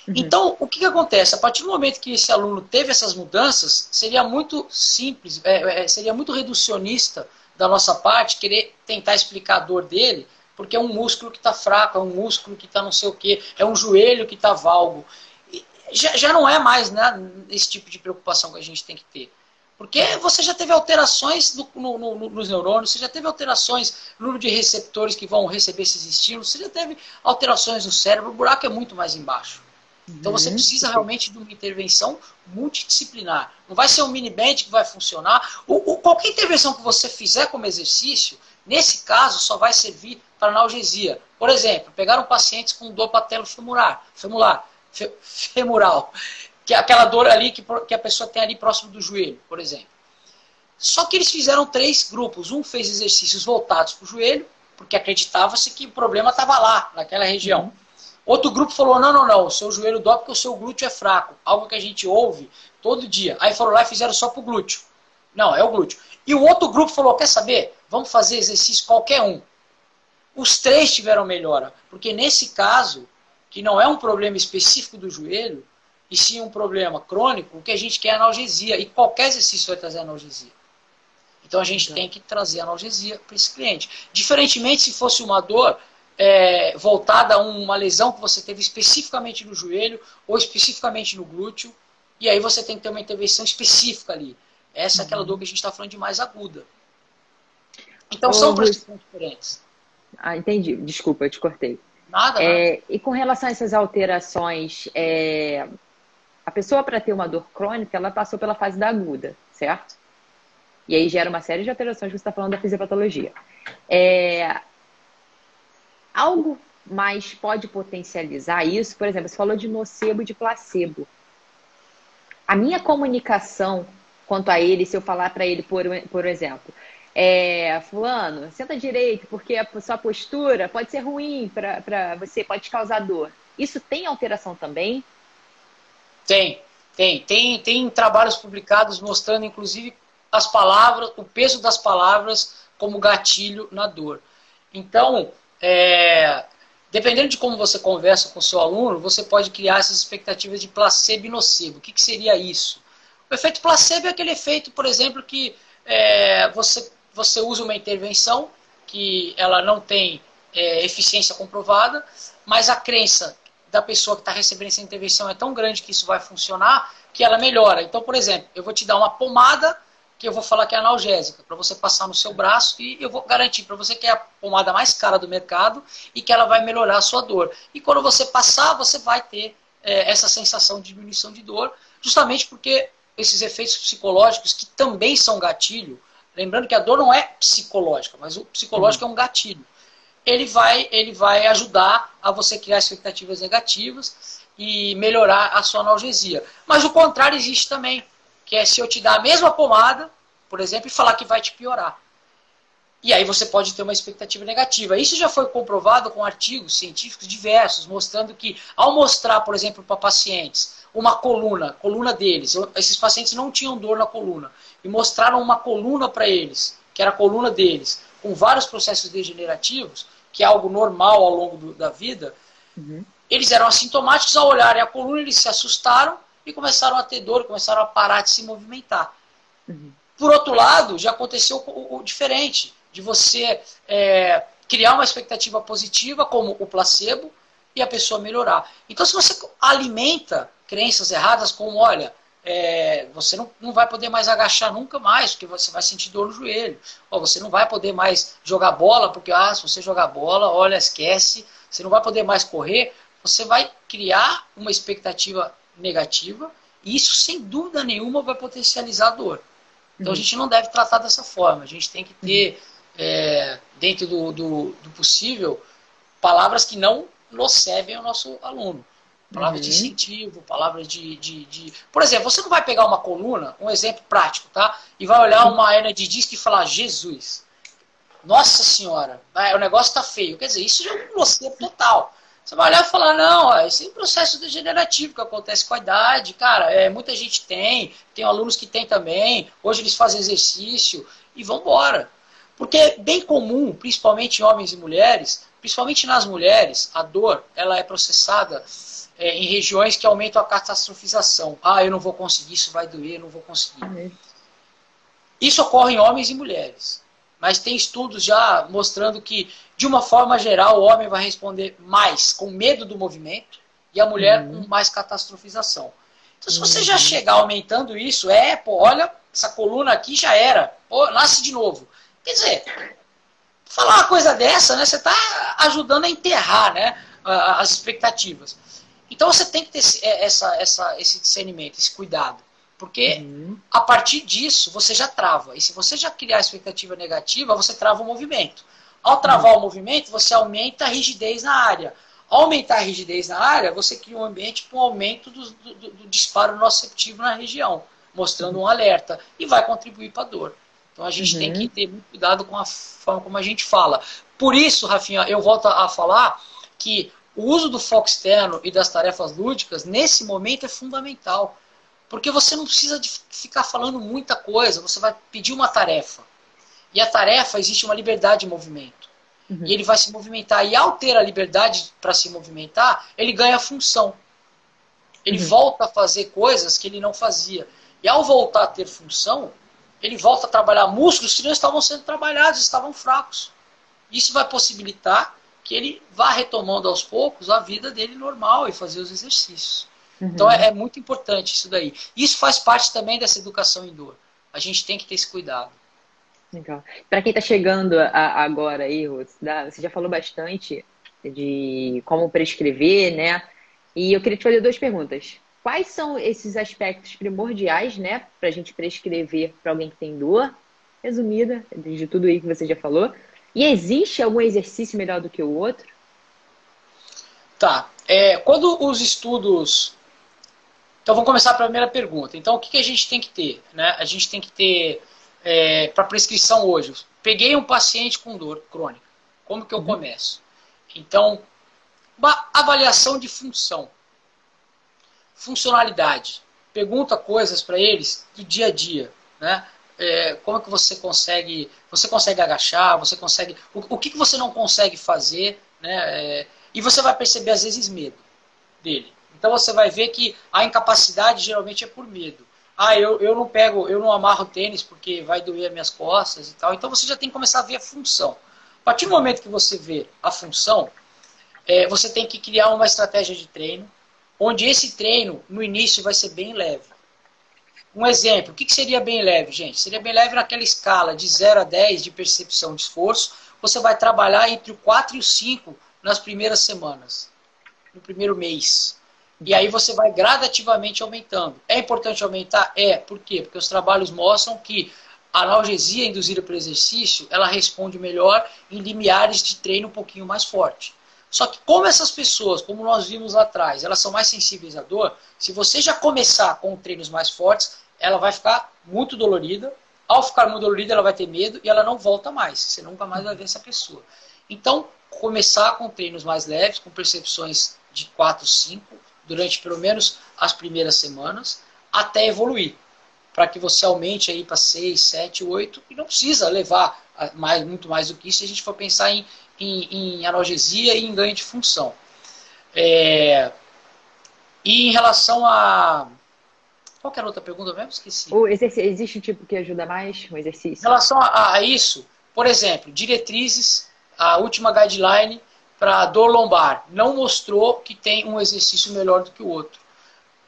Uhum. Então, o que, que, acontece? A partir do momento que esse aluno teve essas mudanças, seria muito simples, é, é, seria muito reducionista da nossa parte querer tentar explicar a dor dele, porque é um músculo que está fraco, é um músculo que está não sei o quê, é um joelho que está valgo. Já, já não é mais né, esse tipo de preocupação que a gente tem que ter. Porque você já teve alterações no, no, no, nos neurônios, você já teve alterações no número de receptores que vão receber esses estímulos, você já teve alterações no cérebro, o buraco é muito mais embaixo. Então você uhum. precisa realmente de uma intervenção multidisciplinar. Não vai ser um mini band que vai funcionar. O, o, qualquer intervenção que você fizer como exercício, nesse caso, só vai servir para analgesia. Por exemplo, pegaram pacientes com dor patelofemoral, femular, fe, femoral, que é aquela dor ali que, que a pessoa tem ali próximo do joelho, por exemplo. Só que eles fizeram três grupos. Um fez exercícios voltados para o joelho, porque acreditava-se que o problema estava lá, naquela região. Uhum. Outro grupo falou: não, não, não, o seu joelho dói porque o seu glúteo é fraco. Algo que a gente ouve todo dia. Aí foram lá e fizeram só para o glúteo. Não, é o glúteo. E o outro grupo falou: quer saber? Vamos fazer exercício qualquer um. Os três tiveram melhora. Porque nesse caso, que não é um problema específico do joelho, e sim um problema crônico, o que a gente quer é analgesia. E qualquer exercício vai trazer analgesia. Então a gente então. tem que trazer analgesia para esse cliente. Diferentemente se fosse uma dor é, voltada a uma lesão que você teve especificamente no joelho ou especificamente no glúteo, e aí você tem que ter uma intervenção específica ali. Essa é aquela uhum. dor que a gente está falando de mais aguda. Então Ô, são prescrições diferentes. Ah, entendi. Desculpa, eu te cortei. Nada, é, nada. E com relação a essas alterações, é, a pessoa para ter uma dor crônica, ela passou pela fase da aguda, certo? E aí gera uma série de alterações que você está falando da fisiopatologia. É, algo mais pode potencializar isso? Por exemplo, você falou de nocebo e de placebo. A minha comunicação quanto a ele, se eu falar para ele, por, por exemplo, é, fulano, senta direito, porque a sua postura pode ser ruim para você, pode te causar dor. Isso tem alteração também? Tem, tem. Tem, tem trabalhos publicados mostrando, inclusive, as palavras, o peso das palavras como gatilho na dor. Então, é, dependendo de como você conversa com o seu aluno, você pode criar essas expectativas de placebo e nocebo. O que, que seria isso? O efeito placebo é aquele efeito, por exemplo, que é, você, você usa uma intervenção que ela não tem é, eficiência comprovada, mas a crença da pessoa que está recebendo essa intervenção é tão grande que isso vai funcionar que ela melhora. Então, por exemplo, eu vou te dar uma pomada que eu vou falar que é analgésica, para você passar no seu braço e eu vou garantir para você que é a pomada mais cara do mercado e que ela vai melhorar a sua dor. E quando você passar, você vai ter é, essa sensação de diminuição de dor, justamente porque esses efeitos psicológicos, que também são gatilho, lembrando que a dor não é psicológica, mas o psicológico uhum. é um gatilho. Ele vai, ele vai ajudar a você criar expectativas negativas e melhorar a sua analgesia. Mas o contrário existe também que é se eu te dar a mesma pomada, por exemplo, e falar que vai te piorar. E aí você pode ter uma expectativa negativa. Isso já foi comprovado com artigos científicos diversos, mostrando que ao mostrar, por exemplo, para pacientes uma coluna, coluna deles, esses pacientes não tinham dor na coluna, e mostraram uma coluna para eles, que era a coluna deles, com vários processos degenerativos, que é algo normal ao longo do, da vida, uhum. eles eram assintomáticos ao olharem a coluna, eles se assustaram e começaram a ter dor, começaram a parar de se movimentar. Uhum. Por outro lado, já aconteceu o, o diferente, de você é, criar uma expectativa positiva, como o placebo, e a pessoa melhorar. Então, se você alimenta crenças erradas, como, olha, é, você não, não vai poder mais agachar nunca mais, porque você vai sentir dor no joelho. Ou você não vai poder mais jogar bola, porque ah, se você jogar bola, olha, esquece. Você não vai poder mais correr. Você vai criar uma expectativa negativa, e isso, sem dúvida nenhuma, vai potencializar a dor. Então, uhum. a gente não deve tratar dessa forma. A gente tem que ter, é, dentro do, do, do, possível, palavras que não nocebem o nosso aluno. Palavras uhum. de incentivo, palavras de, de, de, Por exemplo, você não vai pegar uma coluna, um exemplo prático, tá? E vai olhar uma hernia de disco e falar, Jesus, nossa senhora, o negócio está feio. Quer dizer, isso já é um nocebo total. Você vai olhar e falar, não, ó, esse é um processo degenerativo que acontece com a idade, cara, é, muita gente tem, tem alunos que tem também, hoje eles fazem exercício e vão embora. Porque é bem comum, principalmente em homens e mulheres, principalmente nas mulheres, a dor ela é processada é, em regiões que aumentam a catastrofização. Ah, eu não vou conseguir, isso vai doer, eu não vou conseguir. Isso ocorre em homens e mulheres mas tem estudos já mostrando que, de uma forma geral, o homem vai responder mais com medo do movimento e a mulher uhum. com mais catastrofização. Então, se você uhum. já chegar aumentando isso, é, pô, olha, essa coluna aqui já era, pô, nasce de novo. Quer dizer, falar uma coisa dessa, né, você está ajudando a enterrar né, as expectativas. Então você tem que ter esse, é, essa, essa, esse discernimento, esse cuidado. Porque uhum. a partir disso você já trava. E se você já criar expectativa negativa, você trava o movimento. Ao travar uhum. o movimento, você aumenta a rigidez na área. Ao aumentar a rigidez na área, você cria um ambiente com aumento do, do, do disparo nociceptivo na região, mostrando um alerta. E vai contribuir para a dor. Então a gente uhum. tem que ter muito cuidado com a forma como a gente fala. Por isso, Rafinha, eu volto a falar que o uso do foco externo e das tarefas lúdicas, nesse momento, é fundamental. Porque você não precisa de ficar falando muita coisa, você vai pedir uma tarefa. E a tarefa existe uma liberdade de movimento. Uhum. E ele vai se movimentar. E ao ter a liberdade para se movimentar, ele ganha função. Ele uhum. volta a fazer coisas que ele não fazia. E ao voltar a ter função, ele volta a trabalhar músculos que não estavam sendo trabalhados, estavam fracos. Isso vai possibilitar que ele vá retomando aos poucos a vida dele normal e fazer os exercícios. Uhum. Então é, é, muito importante isso daí. Isso faz parte também dessa educação em dor. A gente tem que ter esse cuidado. Legal. Para quem está chegando a, agora aí, Ruth, você já falou bastante de como prescrever, né? E eu queria te fazer duas perguntas. Quais são esses aspectos primordiais, né, para a gente prescrever para alguém que tem dor? Resumida, de tudo aí que você já falou. E existe algum exercício melhor do que o outro? Tá. É, quando os estudos. Então vamos começar a primeira pergunta. Então o que, que a gente tem que ter? Né? A gente tem que ter é, para prescrição hoje. Peguei um paciente com dor crônica. Como que eu uhum. começo? Então, uma avaliação de função. Funcionalidade. Pergunta coisas para eles do dia a dia. Né? é, como é que você consegue, você consegue agachar, você consegue, o, o que, que você não consegue fazer, né? É, e você vai perceber às vezes medo dele. Então você vai ver que a incapacidade geralmente é por medo. Ah, eu, eu não pego, eu não amarro tênis porque vai doer as minhas costas e tal. Então você já tem que começar a ver a função. A partir do momento que você vê a função, é, você tem que criar uma estratégia de treino, onde esse treino, no início, vai ser bem leve. Um exemplo, o que seria bem leve, gente? Seria bem leve naquela escala de 0 a 10 de percepção de esforço. Você vai trabalhar entre o 4 e o 5 nas primeiras semanas, no primeiro mês. E aí você vai gradativamente aumentando. É importante aumentar? É. Por quê? Porque os trabalhos mostram que a analgesia induzida pelo exercício, ela responde melhor em limiares de treino um pouquinho mais forte. Só que como essas pessoas, como nós vimos lá atrás, elas são mais sensíveis à dor, se você já começar com treinos mais fortes, ela vai ficar muito dolorida. Ao ficar muito dolorida, ela vai ter medo e ela não volta mais. Você nunca mais vai ver essa pessoa. Então, começar com treinos mais leves, com percepções de 4, 5, durante pelo menos as primeiras semanas, até evoluir. Para que você aumente aí para 6, 7, 8, e não precisa levar mais, muito mais do que isso se a gente for pensar em, em, em analgesia e em ganho de função. É, e em relação a qual era a outra pergunta mesmo? Esqueci. O existe um tipo que ajuda mais o exercício? Em relação a, a isso, por exemplo, diretrizes, a última guideline para dor lombar não mostrou que tem um exercício melhor do que o outro.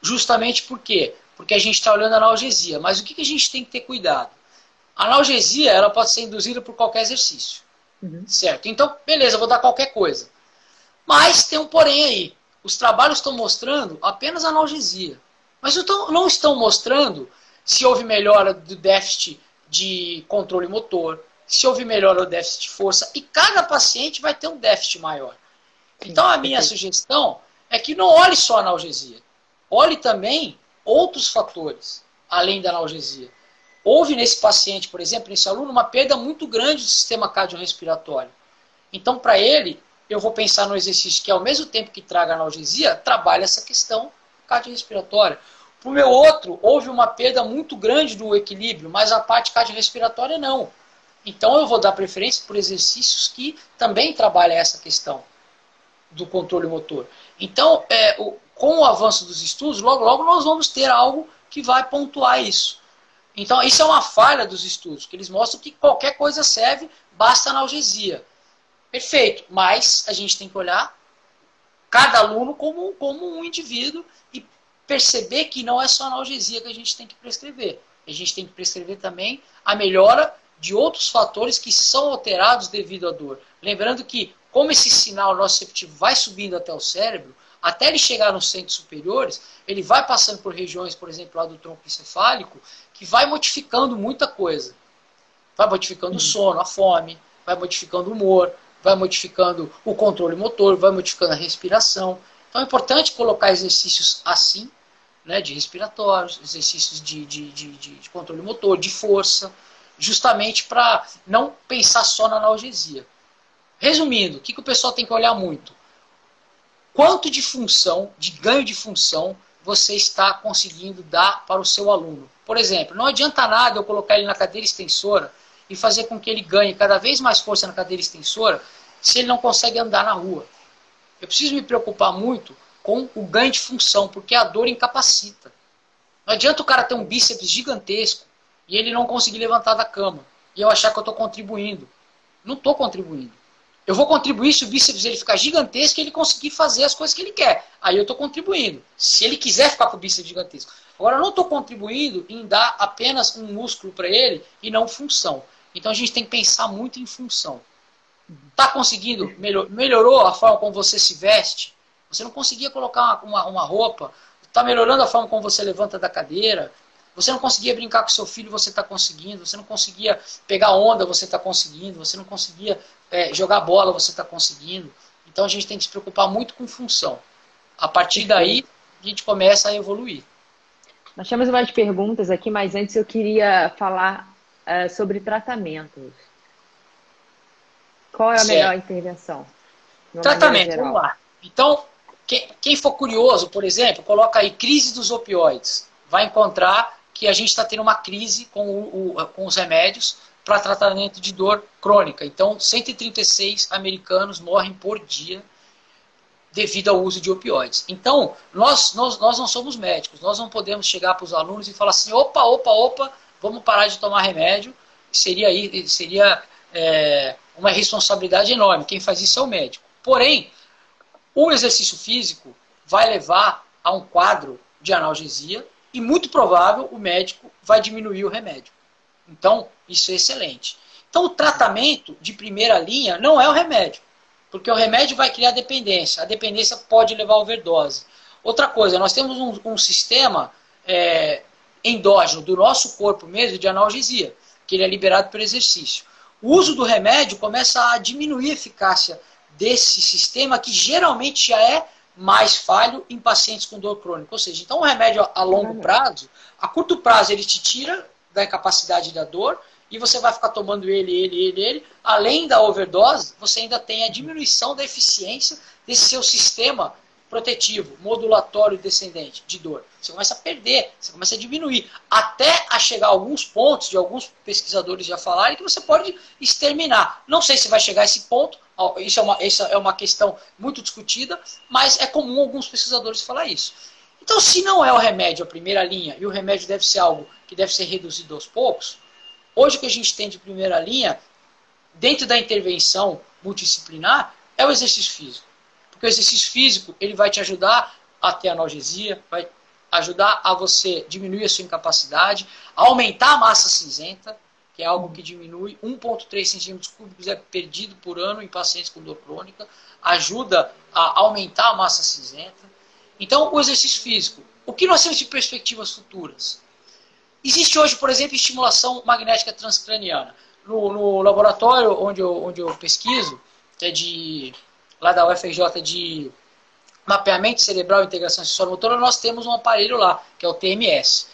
Justamente por quê? Porque a gente está olhando a analgesia. Mas o que, que, a gente tem que ter cuidado? A analgesia ela pode ser induzida por qualquer exercício. Uhum. Certo? Então, beleza, vou dar qualquer coisa. Mas tem um porém aí. Os trabalhos estão mostrando apenas analgesia mas não estão mostrando se houve melhora do déficit de controle motor, se houve melhora do déficit de força, e cada paciente vai ter um déficit maior. Então a minha sugestão é que não olhe só a analgesia, olhe também outros fatores além da analgesia. Houve nesse paciente, por exemplo, nesse aluno, uma perda muito grande do sistema cardiorrespiratório. Então, para ele, eu vou pensar no exercício que, ao mesmo tempo que traga analgesia, trabalhe essa questão cardiorrespiratória. Para o meu outro, houve uma perda muito grande do equilíbrio, mas a parte cardiorrespiratória não. Então eu vou dar preferência por exercícios que também trabalham essa questão do controle motor. Então, é, o, com o avanço dos estudos, logo, logo nós vamos ter algo que vai pontuar isso. Então, isso é uma falha dos estudos, que eles mostram que qualquer coisa serve, basta analgesia. Perfeito, mas a gente tem que olhar cada aluno como, como um indivíduo perceber que não é só analgesia que a gente tem que prescrever. A gente tem que prescrever também a melhora de outros fatores que são alterados devido à dor. Lembrando que, como esse sinal nociceptivo vai subindo até o cérebro, até ele chegar nos centros superiores, ele vai passando por regiões, por exemplo, lá do tronco encefálico, que vai modificando muita coisa. Vai modificando o sono, a fome, vai modificando o humor, vai modificando o controle motor, vai modificando a respiração. Então é importante colocar exercícios assim, né, de respiratórios, exercícios de, de, de, de controle motor, de força, justamente para não pensar só na analgesia. Resumindo, o que, que o pessoal tem que olhar muito? Quanto de função, de ganho de função, você está conseguindo dar para o seu aluno? Por exemplo, não adianta nada eu colocar ele na cadeira extensora e fazer com que ele ganhe cada vez mais força na cadeira extensora se ele não consegue andar na rua. Eu preciso me preocupar muito com o ganho de função, porque a dor incapacita. Não adianta o cara ter um bíceps gigantesco e ele não conseguir levantar da cama e eu achar que eu estou contribuindo. Não estou contribuindo. Eu vou contribuir se o bíceps ele ficar gigantesco e ele conseguir fazer as coisas que ele quer. Aí eu estou contribuindo. Se ele quiser ficar com o bíceps gigantesco. Agora, eu não estou contribuindo em dar apenas um músculo para ele e não função. Então a gente tem que pensar muito em função. Está conseguindo? Melhor, melhorou a forma como você se veste? Você não conseguia colocar uma, uma, uma roupa? Está melhorando a forma como você levanta da cadeira? Você não conseguia brincar com seu filho, você está conseguindo. Você não conseguia pegar onda, você está conseguindo. Você não conseguia é, jogar bola, você está conseguindo. Então a gente tem que se preocupar muito com função. A partir daí, a gente começa a evoluir. Nós temos umas perguntas aqui, mas antes eu queria falar uh, sobre tratamentos. Qual é a certo. melhor intervenção? Tratamento, vamos lá. Então, quem, quem, for curioso, por exemplo, coloca aí crise dos opioides. Vai encontrar que a gente está tendo uma crise com, o, o, com os remédios para tratamento de dor crônica. Então, 136 americanos morrem por dia devido ao uso de opioides. Então, nós, nós, nós não somos médicos, nós não podemos chegar para os alunos e falar assim: opa, opa, opa, vamos parar de tomar remédio. Seria, seria é, uma responsabilidade enorme. Quem faz isso é o médico. Porém, o exercício físico vai levar a um quadro de analgesia e, muito provável, o médico vai diminuir o remédio. Então, isso é excelente. Então, o tratamento de primeira linha não é o remédio, porque o remédio vai criar dependência. A dependência pode levar a overdose. Outra coisa, nós temos um, um sistema é, endógeno do nosso corpo mesmo de analgesia, que ele é liberado pelo exercício. O uso do remédio começa a diminuir a eficácia desse sistema que geralmente já é mais falho em pacientes com dor crônica. Ou seja, então o remédio a longo prazo, a curto prazo ele te tira da incapacidade da dor e você vai ficar tomando ele, ele, ele, ele. Além da overdose, você ainda tem a diminuição da eficiência desse seu sistema protetivo, modulatório descendente de dor. Você começa a perder, você começa a diminuir, até a chegar a alguns pontos, de alguns pesquisadores já falarem, que você pode exterminar. Não sei se vai chegar a esse ponto, isso é uma, isso é uma questão muito discutida, mas é comum alguns pesquisadores falar isso. Então, se não é o remédio a primeira linha, e o remédio deve ser algo que deve ser reduzido aos poucos, hoje o que a gente tem de primeira linha, dentro da intervenção multidisciplinar, é o exercício físico. Porque o exercício físico ele vai te ajudar a ter analgesia, vai ajudar a você diminuir a sua incapacidade, aumentar a massa cinzenta, que é algo que diminui 1,3 centímetros cúbicos é perdido por ano em pacientes com dor crônica, ajuda a aumentar a massa cinzenta. Então, o exercício físico. O que nós temos de perspectivas futuras? Existe hoje, por exemplo, estimulação magnética transcraniana. No, no laboratório onde eu, onde eu pesquiso, que é de lá da UFRJ de mapeamento cerebral e integração sensório-motora, nós temos um aparelho lá, que é o TMS.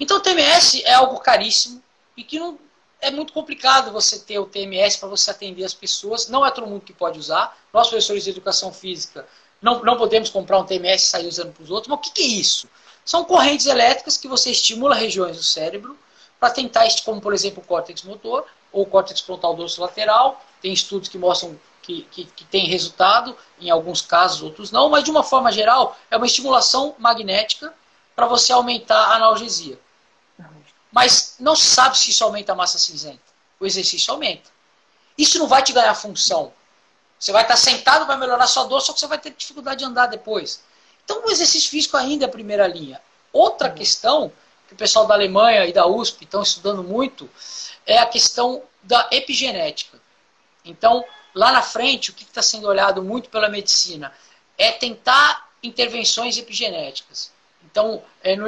Então o TMS é algo caríssimo e que não é muito complicado você ter o TMS para você atender as pessoas. Não é todo mundo que pode usar. Nós, professores de educação física, não, não podemos comprar um TMS e sair usando para os outros. Mas o que, que é isso? São correntes elétricas que você estimula regiões do cérebro para tentar, como por exemplo o córtex motor ou o córtex frontal dorso lateral. Tem estudos que mostram que, que, que tem resultado, em alguns casos, outros não, mas de uma forma geral, é uma estimulação magnética para você aumentar a analgesia. Mas não sabe se isso aumenta a massa cinzenta. O exercício aumenta. Isso não vai te ganhar função. Você vai estar sentado, vai melhorar sua dor, só que você vai ter dificuldade de andar depois. Então, o exercício físico ainda é a primeira linha. Outra uhum. questão, que o pessoal da Alemanha e da USP estão estudando muito, é a questão da epigenética. Então, lá na frente, o que está sendo olhado muito pela medicina é tentar intervenções epigenéticas. Então, é no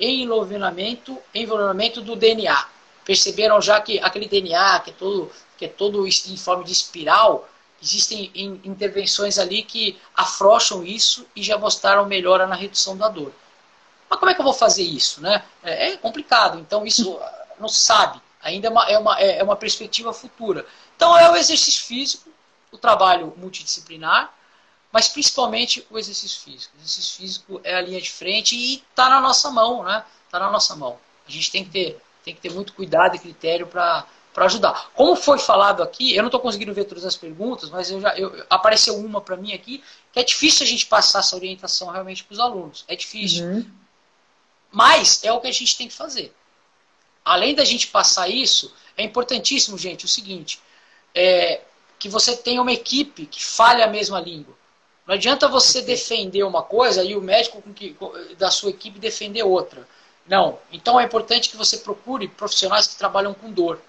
envolvimento, envolvimento do DNA. Perceberam já que aquele DNA, que é todo, que é todo em forma de espiral, existem intervenções ali que afrouxam isso e já mostraram melhora na redução da dor. Mas como é que eu vou fazer isso? Né? É, é complicado, então isso não se sabe. Ainda é uma, é, uma, é uma perspectiva futura. Então é o exercício físico, o trabalho multidisciplinar, mas principalmente o exercício físico. O exercício físico é a linha de frente e está na nossa mão, né? Está na nossa mão. A gente tem que ter, tem que ter muito cuidado e critério para para ajudar. Como foi falado aqui, eu não estou conseguindo ver todas as perguntas, mas eu já, eu, apareceu uma para mim aqui, que é difícil a gente passar essa orientação realmente para os alunos. É difícil. Uhum. Mas é o que a gente tem que fazer. Além da gente passar isso, é importantíssimo, gente, o seguinte: é, que você tenha uma equipe que fale a mesma língua. Não adianta você defender uma coisa e o médico da sua equipe defender outra. Não. Então é importante que você procure profissionais que trabalham com dor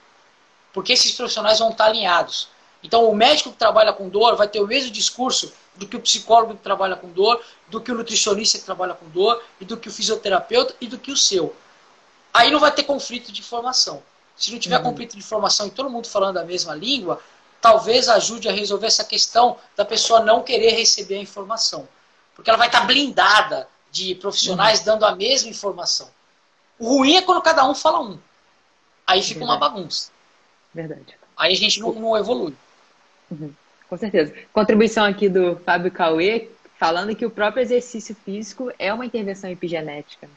porque esses profissionais vão estar alinhados. Então, o médico que trabalha com dor vai ter o mesmo discurso do que o psicólogo que trabalha com dor, do que o nutricionista que trabalha com dor, e do que o fisioterapeuta e do que o seu. Aí não vai ter conflito de informação. Se não tiver uhum. conflito de informação e todo mundo falando a mesma língua, talvez ajude a resolver essa questão da pessoa não querer receber a informação. Porque ela vai estar blindada de profissionais uhum. dando a mesma informação. O ruim é quando cada um fala um. Aí fica uma bagunça. Verdade. Aí a gente não, não evolui. Uhum. Com certeza. Contribuição aqui do Fábio Cauê, falando que o próprio exercício físico é uma intervenção epigenética.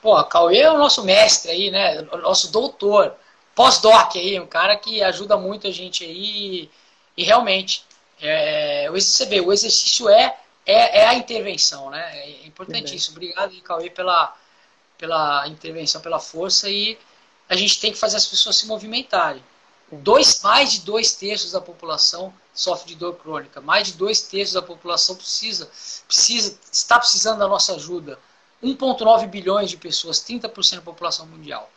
Pô, Cauê é o nosso mestre aí, né? O nosso doutor, pós-doc aí, um cara que ajuda muito a gente aí. E realmente, é, você vê, o exercício é, é, é, a intervenção, né? É importantíssimo. Obrigado, Cauê, pela, pela intervenção, pela força e a gente tem que fazer as pessoas se movimentarem. Dois, mais de dois terços da população sofre de dor crônica. Mais de dois terços da população precisa, precisa está precisando da nossa ajuda. 1,9 bilhões de pessoas, 30% da população mundial.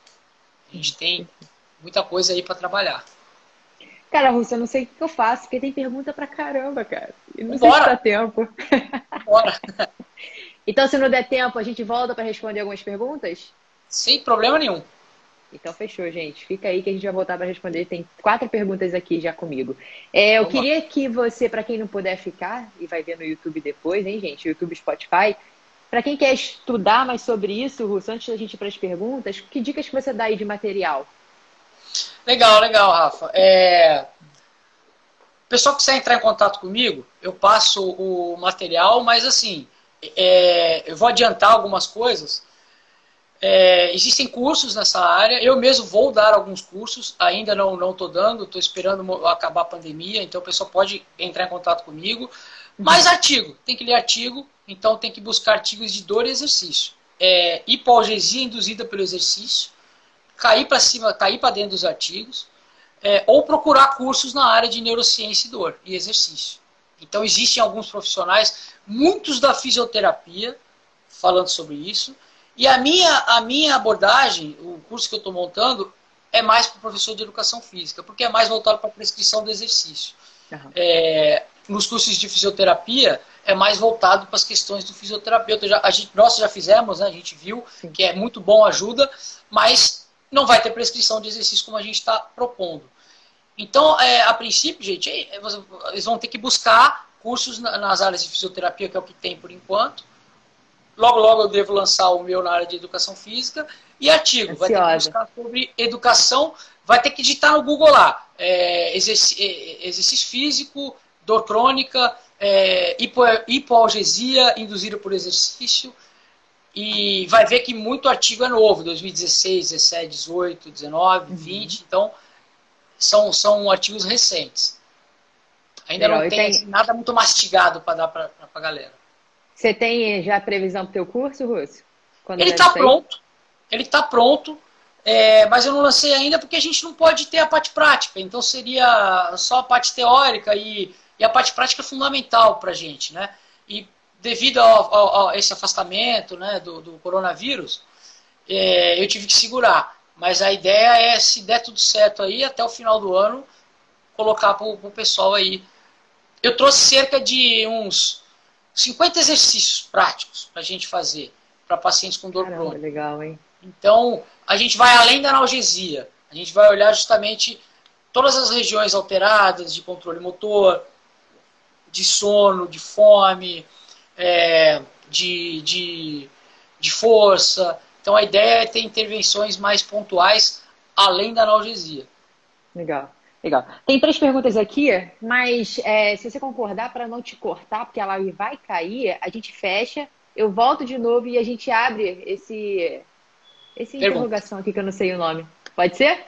A gente tem muita coisa aí para trabalhar. Cara, Rússia, eu não sei o que eu faço, porque tem pergunta pra caramba, cara. E não Bora. sei se dá tempo. Bora. então, se não der tempo, a gente volta para responder algumas perguntas? Sem problema nenhum. Então fechou, gente. Fica aí que a gente vai voltar para responder. Tem quatro perguntas aqui já comigo. É, eu Vamos queria lá. que você, para quem não puder ficar e vai ver no YouTube depois, hein, gente? YouTube, Spotify. Para quem quer estudar mais sobre isso, Russo, antes da gente ir para as perguntas, que dicas que você dá aí de material? Legal, legal, Rafa. É... O pessoal que quiser entrar em contato comigo, eu passo o material, mas assim, é... eu vou adiantar algumas coisas é, existem cursos nessa área. Eu mesmo vou dar alguns cursos, ainda não estou dando, estou esperando acabar a pandemia, então o pessoal pode entrar em contato comigo. Uhum. artigo, tem que ler artigo, então tem que buscar artigos de dor e exercício. É, induzida pelo exercício, cair para cima, cair para dentro dos artigos, é, ou procurar cursos na área de neurociência e dor e exercício. Então existem alguns profissionais, muitos da fisioterapia, falando sobre isso. E a minha, a minha abordagem, o curso que eu estou montando, é mais para o professor de educação física, porque é mais voltado para a prescrição do exercício. Uhum. É, nos cursos de fisioterapia, é mais voltado para as questões do fisioterapeuta. Já, a gente, nós já fizemos, né, a gente viu Sim. que é muito bom, ajuda, mas não vai ter prescrição de exercício como a gente está propondo. Então, é, a princípio, gente, é, eles vão ter que buscar cursos nas áreas de fisioterapia, que é o que tem por enquanto, Logo, logo eu devo lançar o meu na área de educação física. E artigo, Ansiosa. vai ter que buscar sobre educação, vai ter que digitar no Google lá. É, exercício, é, exercício físico, dor crônica, é, hipo, hipoalgesia induzida por exercício. E vai ver que muito artigo é novo, 2016, 17, 18, 19, uhum. 20. Então, são, são artigos recentes. Ainda Legal, não tem, tem, nada muito mastigado para dar para a galera. Você tem já a previsão para o teu curso, Russo? Quando ele está pronto. Ele está pronto. É, mas eu não lancei ainda porque a gente não pode ter a parte prática. Então seria só a parte teórica e, e a parte prática é fundamental para a gente, né? E devido a esse afastamento né, do, do coronavírus, é, eu tive que segurar. Mas a ideia é, se der tudo certo aí, até o final do ano, colocar para o pessoal aí. Eu trouxe cerca de uns 50 exercícios práticos para a gente fazer para pacientes com dor Caramba, crônica. legal, hein? Então, a gente vai além da analgesia. A gente vai olhar justamente todas as regiões alteradas de controle motor, de sono, de fome, é, de, de, de força. Então, a ideia é ter intervenções mais pontuais além da analgesia. Legal. Legal. Tem três perguntas aqui, mas é, se você concordar, para não te cortar, porque a live vai cair, a gente fecha, eu volto de novo e a gente abre esse, esse interrogação aqui que eu não sei o nome. Pode ser?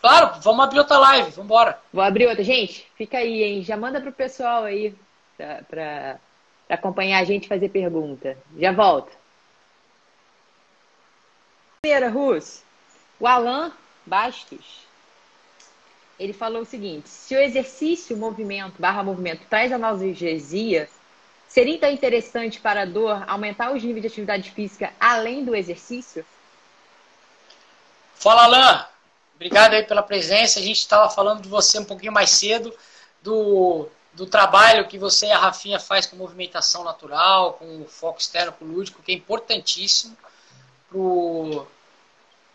Claro, vamos abrir outra live, vamos embora. Vou abrir outra. Gente, fica aí, hein? Já manda pro pessoal aí para acompanhar a gente fazer pergunta. Já volto. Primeira, Rus, o Alan Bastos ele falou o seguinte: se o exercício, movimento, barra movimento, traz analgesia, seria então interessante para a dor aumentar os níveis de atividade física além do exercício? Fala, Alain. Obrigado aí pela presença. A gente estava falando de você um pouquinho mais cedo, do, do trabalho que você e a Rafinha faz com movimentação natural, com foco externo lúdico, que é importantíssimo para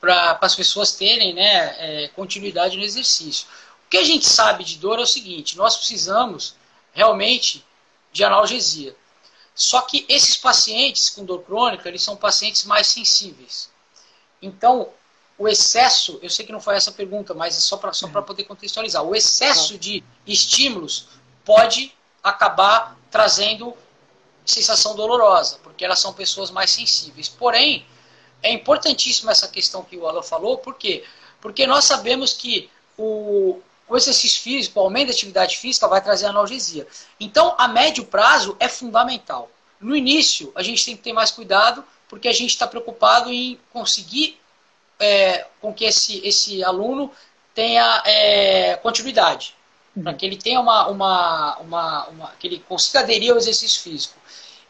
para as pessoas terem né, é, continuidade no exercício. O que a gente sabe de dor é o seguinte: nós precisamos realmente de analgesia. Só que esses pacientes com dor crônica, eles são pacientes mais sensíveis. Então, o excesso, eu sei que não foi essa pergunta, mas é só para só poder contextualizar. O excesso de estímulos pode acabar trazendo sensação dolorosa, porque elas são pessoas mais sensíveis. Porém, é importantíssima essa questão que o Alan falou, por quê? Porque nós sabemos que o, o exercício físico, o aumento da atividade física vai trazer analgesia. Então, a médio prazo é fundamental. No início, a gente tem que ter mais cuidado, porque a gente está preocupado em conseguir é, com que esse, esse aluno tenha é, continuidade, uhum. para que ele tenha uma, uma, uma, uma, que ele consiga aderir ao exercício físico.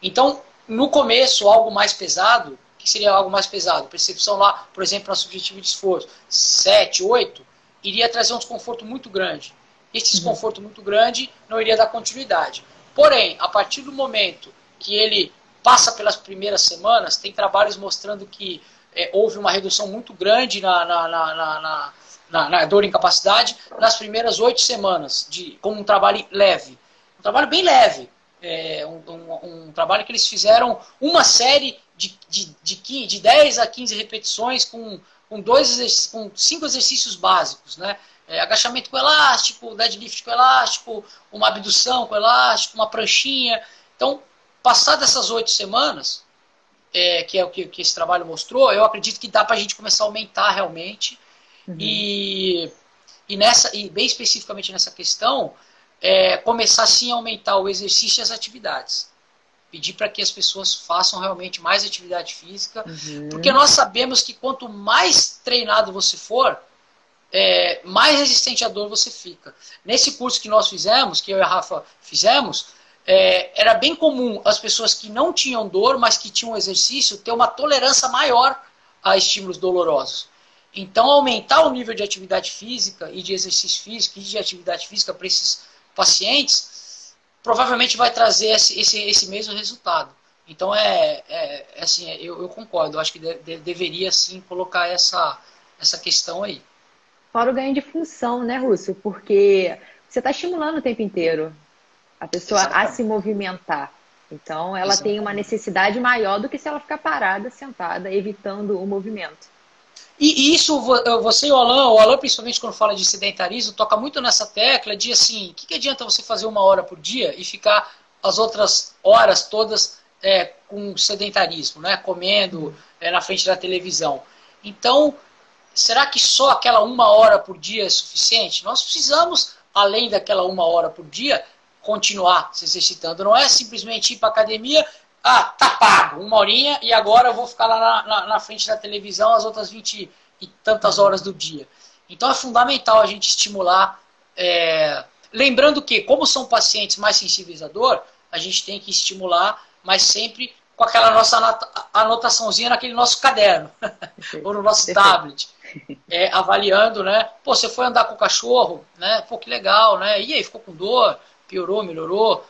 Então, no começo, algo mais pesado, que seria algo mais pesado? Percepção lá, por exemplo, na subjetivo de esforço, 7, 8, iria trazer um desconforto muito grande. Esse uhum. desconforto uhum. muito grande não iria dar continuidade. Porém, a partir do momento que ele passa pelas primeiras semanas, tem trabalhos mostrando que é, houve uma redução muito grande na, na, na, na, na dor e incapacidade nas primeiras oito semanas, de, com um trabalho leve. Um trabalho bem leve. É, um, um, um, trabalho que eles fizeram uma série de, de, de, de 10 a 15 repetições com, com, dois, com cinco exercícios básicos, né? É, agachamento com elástico, deadlift com elástico, uma abdução com elástico, uma pranchinha. Então, passadas essas oito semanas, é, que é o que, que, esse trabalho mostrou, eu acredito que dá para a gente começar a aumentar realmente. Uhum. E, e, nessa, e bem especificamente nessa questão, é, começar sim a aumentar o exercício e as atividades pedir para que as pessoas façam realmente mais atividade física, uhum. porque nós sabemos que quanto mais treinado você for, é, mais resistente à dor você fica. Nesse curso que nós fizemos, que eu e a Rafa fizemos, é, era bem comum as pessoas que não tinham dor, mas que tinham exercício, ter uma tolerância maior a estímulos dolorosos. Então, aumentar o nível de atividade física e de exercício físico e de atividade física para esses pacientes provavelmente vai trazer esse, esse, esse mesmo resultado. Então, é, é, é assim, é, eu, eu, concordo. Eu acho que de, de, deveria, sim, colocar essa, essa questão aí. Fora o ganho de função, né, Rússio? Porque você está estimulando o tempo inteiro a pessoa Exatamente. a se movimentar. Então, ela Exatamente. tem uma necessidade maior do que se ela ficar parada, sentada, evitando o movimento. E isso, você e o Alan, o Alan principalmente quando fala de sedentarismo, toca muito nessa tecla de assim, o que, que adianta você fazer uma hora por dia e ficar as outras horas todas é, com sedentarismo, né? comendo é, na frente da televisão. Então, será que só aquela uma hora por dia é suficiente? Nós precisamos, além daquela uma hora por dia, continuar se exercitando. Não é simplesmente ir para academia, ah, tá pago, uma horinha, e agora eu vou ficar lá na, na, na frente da televisão as outras 20 e tantas horas do dia. Então é fundamental a gente estimular. É... Lembrando que, como são pacientes mais sensíveis à dor, a gente tem que estimular, mas sempre com aquela nossa anotaçãozinha naquele nosso caderno, ou no nosso tablet. É, avaliando, né? Pô, você foi andar com o cachorro, né? Pô, que legal, né? E aí, ficou com dor? Piorou, melhorou?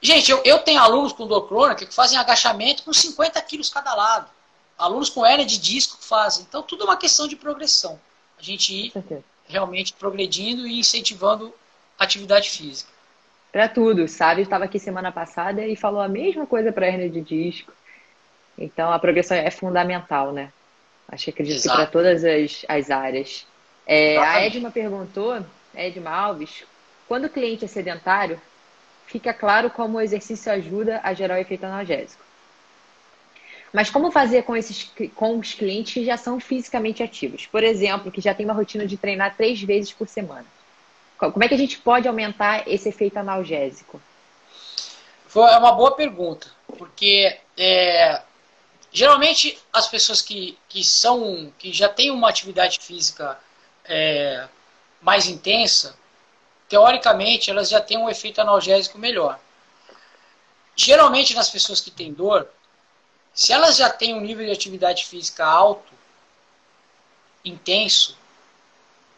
Gente, eu, eu tenho alunos com dor crônica que fazem agachamento com 50 quilos cada lado. Alunos com hernia de disco fazem. Então, tudo é uma questão de progressão. A gente ir realmente progredindo e incentivando atividade física. Para tudo. Sábio estava aqui semana passada e falou a mesma coisa para hernia de disco. Então, a progressão é fundamental, né? Acho que acredito Exato. que para todas as, as áreas. É, a Edma perguntou, Edma Alves, quando o cliente é sedentário, fica claro como o exercício ajuda a gerar o efeito analgésico. Mas como fazer com, esses, com os clientes que já são fisicamente ativos? Por exemplo, que já tem uma rotina de treinar três vezes por semana. Como é que a gente pode aumentar esse efeito analgésico? É uma boa pergunta, porque é, geralmente as pessoas que, que são que já têm uma atividade física é, mais intensa, teoricamente elas já têm um efeito analgésico melhor. Geralmente nas pessoas que têm dor, se elas já têm um nível de atividade física alto, intenso,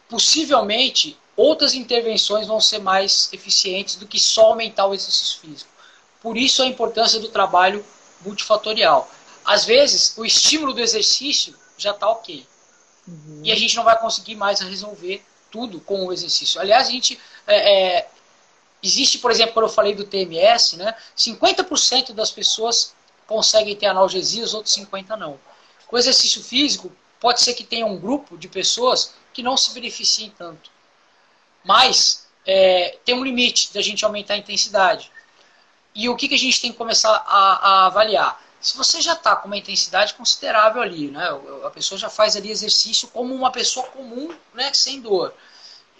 possivelmente outras intervenções vão ser mais eficientes do que só aumentar o exercício físico. Por isso a importância do trabalho multifatorial. Às vezes, o estímulo do exercício já está ok. Uhum. E a gente não vai conseguir mais resolver tudo com o exercício. Aliás, a gente. É, é, existe, por exemplo, quando eu falei do TMS, né, 50% das pessoas conseguem ter analgesia, os outros 50% não. Com exercício físico, pode ser que tenha um grupo de pessoas que não se beneficiem tanto. Mas é, tem um limite da gente aumentar a intensidade. E o que, que a gente tem que começar a, a avaliar? Se você já está com uma intensidade considerável ali, né? a pessoa já faz ali exercício como uma pessoa comum, né? sem dor,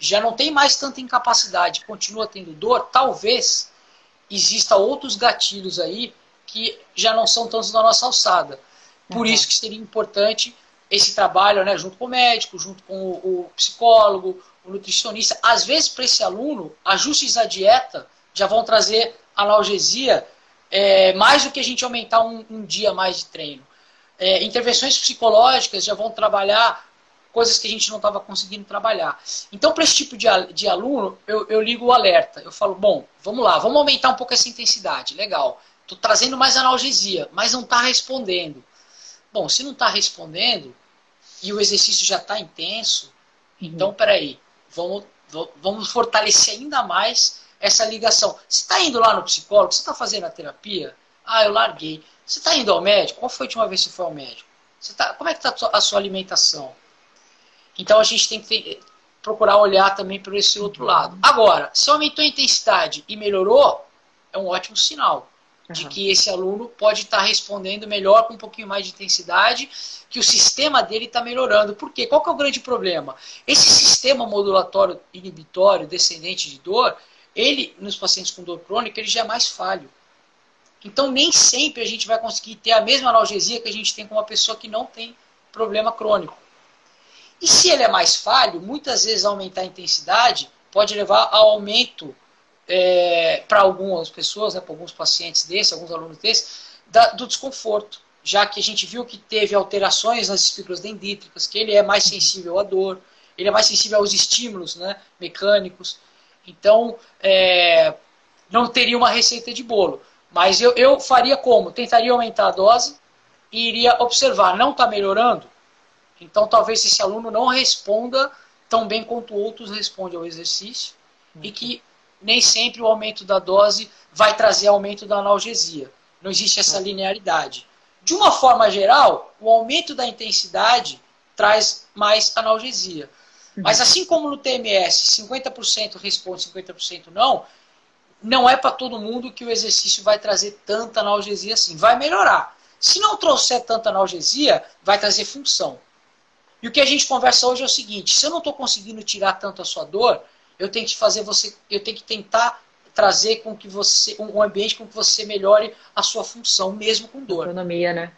já não tem mais tanta incapacidade, continua tendo dor, talvez exista outros gatilhos aí que já não são tantos da nossa alçada. Por uhum. isso que seria importante esse trabalho, né, junto com o médico, junto com o, o psicólogo, o nutricionista. Às vezes, para esse aluno, ajustes à dieta já vão trazer analgesia é, mais do que a gente aumentar um, um dia mais de treino. É, intervenções psicológicas já vão trabalhar coisas que a gente não estava conseguindo trabalhar. Então, para esse tipo de, de aluno, eu, eu ligo o alerta. Eu falo, bom, vamos lá, vamos aumentar um pouco essa intensidade. Legal. Estou trazendo mais analgesia, mas não está respondendo. Bom, se não está respondendo e o exercício já está intenso, uhum. então peraí, vamos, vamos fortalecer ainda mais essa ligação. Você está indo lá no psicólogo? Você está fazendo a terapia? Ah, eu larguei. Você está indo ao médico? Qual foi a última vez que você foi ao médico? Tá, como é que está a sua alimentação? Então a gente tem que procurar olhar também por esse outro lado. Agora, se aumentou a intensidade e melhorou, é um ótimo sinal de que esse aluno pode estar respondendo melhor com um pouquinho mais de intensidade, que o sistema dele está melhorando. Por quê? Qual que é o grande problema? Esse sistema modulatório inibitório descendente de dor, ele, nos pacientes com dor crônica, ele já é mais falho. Então, nem sempre a gente vai conseguir ter a mesma analgesia que a gente tem com uma pessoa que não tem problema crônico. E se ele é mais falho, muitas vezes aumentar a intensidade pode levar ao aumento é, para algumas pessoas, né, para alguns pacientes desses, alguns alunos desses, da, do desconforto, já que a gente viu que teve alterações nas estruturas dendríticas, que ele é mais sensível à dor, ele é mais sensível aos estímulos né, mecânicos. Então, é, não teria uma receita de bolo. Mas eu, eu faria como? Tentaria aumentar a dose e iria observar. Não está melhorando? Então, talvez esse aluno não responda tão bem quanto outros respondem ao exercício e que nem sempre o aumento da dose vai trazer aumento da analgesia. Não existe essa linearidade. De uma forma geral, o aumento da intensidade traz mais analgesia. Mas assim como no TMS, 50% responde, 50% não, não é para todo mundo que o exercício vai trazer tanta analgesia assim. Vai melhorar. Se não trouxer tanta analgesia, vai trazer função. E o que a gente conversa hoje é o seguinte: se eu não estou conseguindo tirar tanto a sua dor, eu tenho que fazer você, eu tenho que tentar trazer com que você um ambiente com que você melhore a sua função mesmo com dor. Autonomia, né?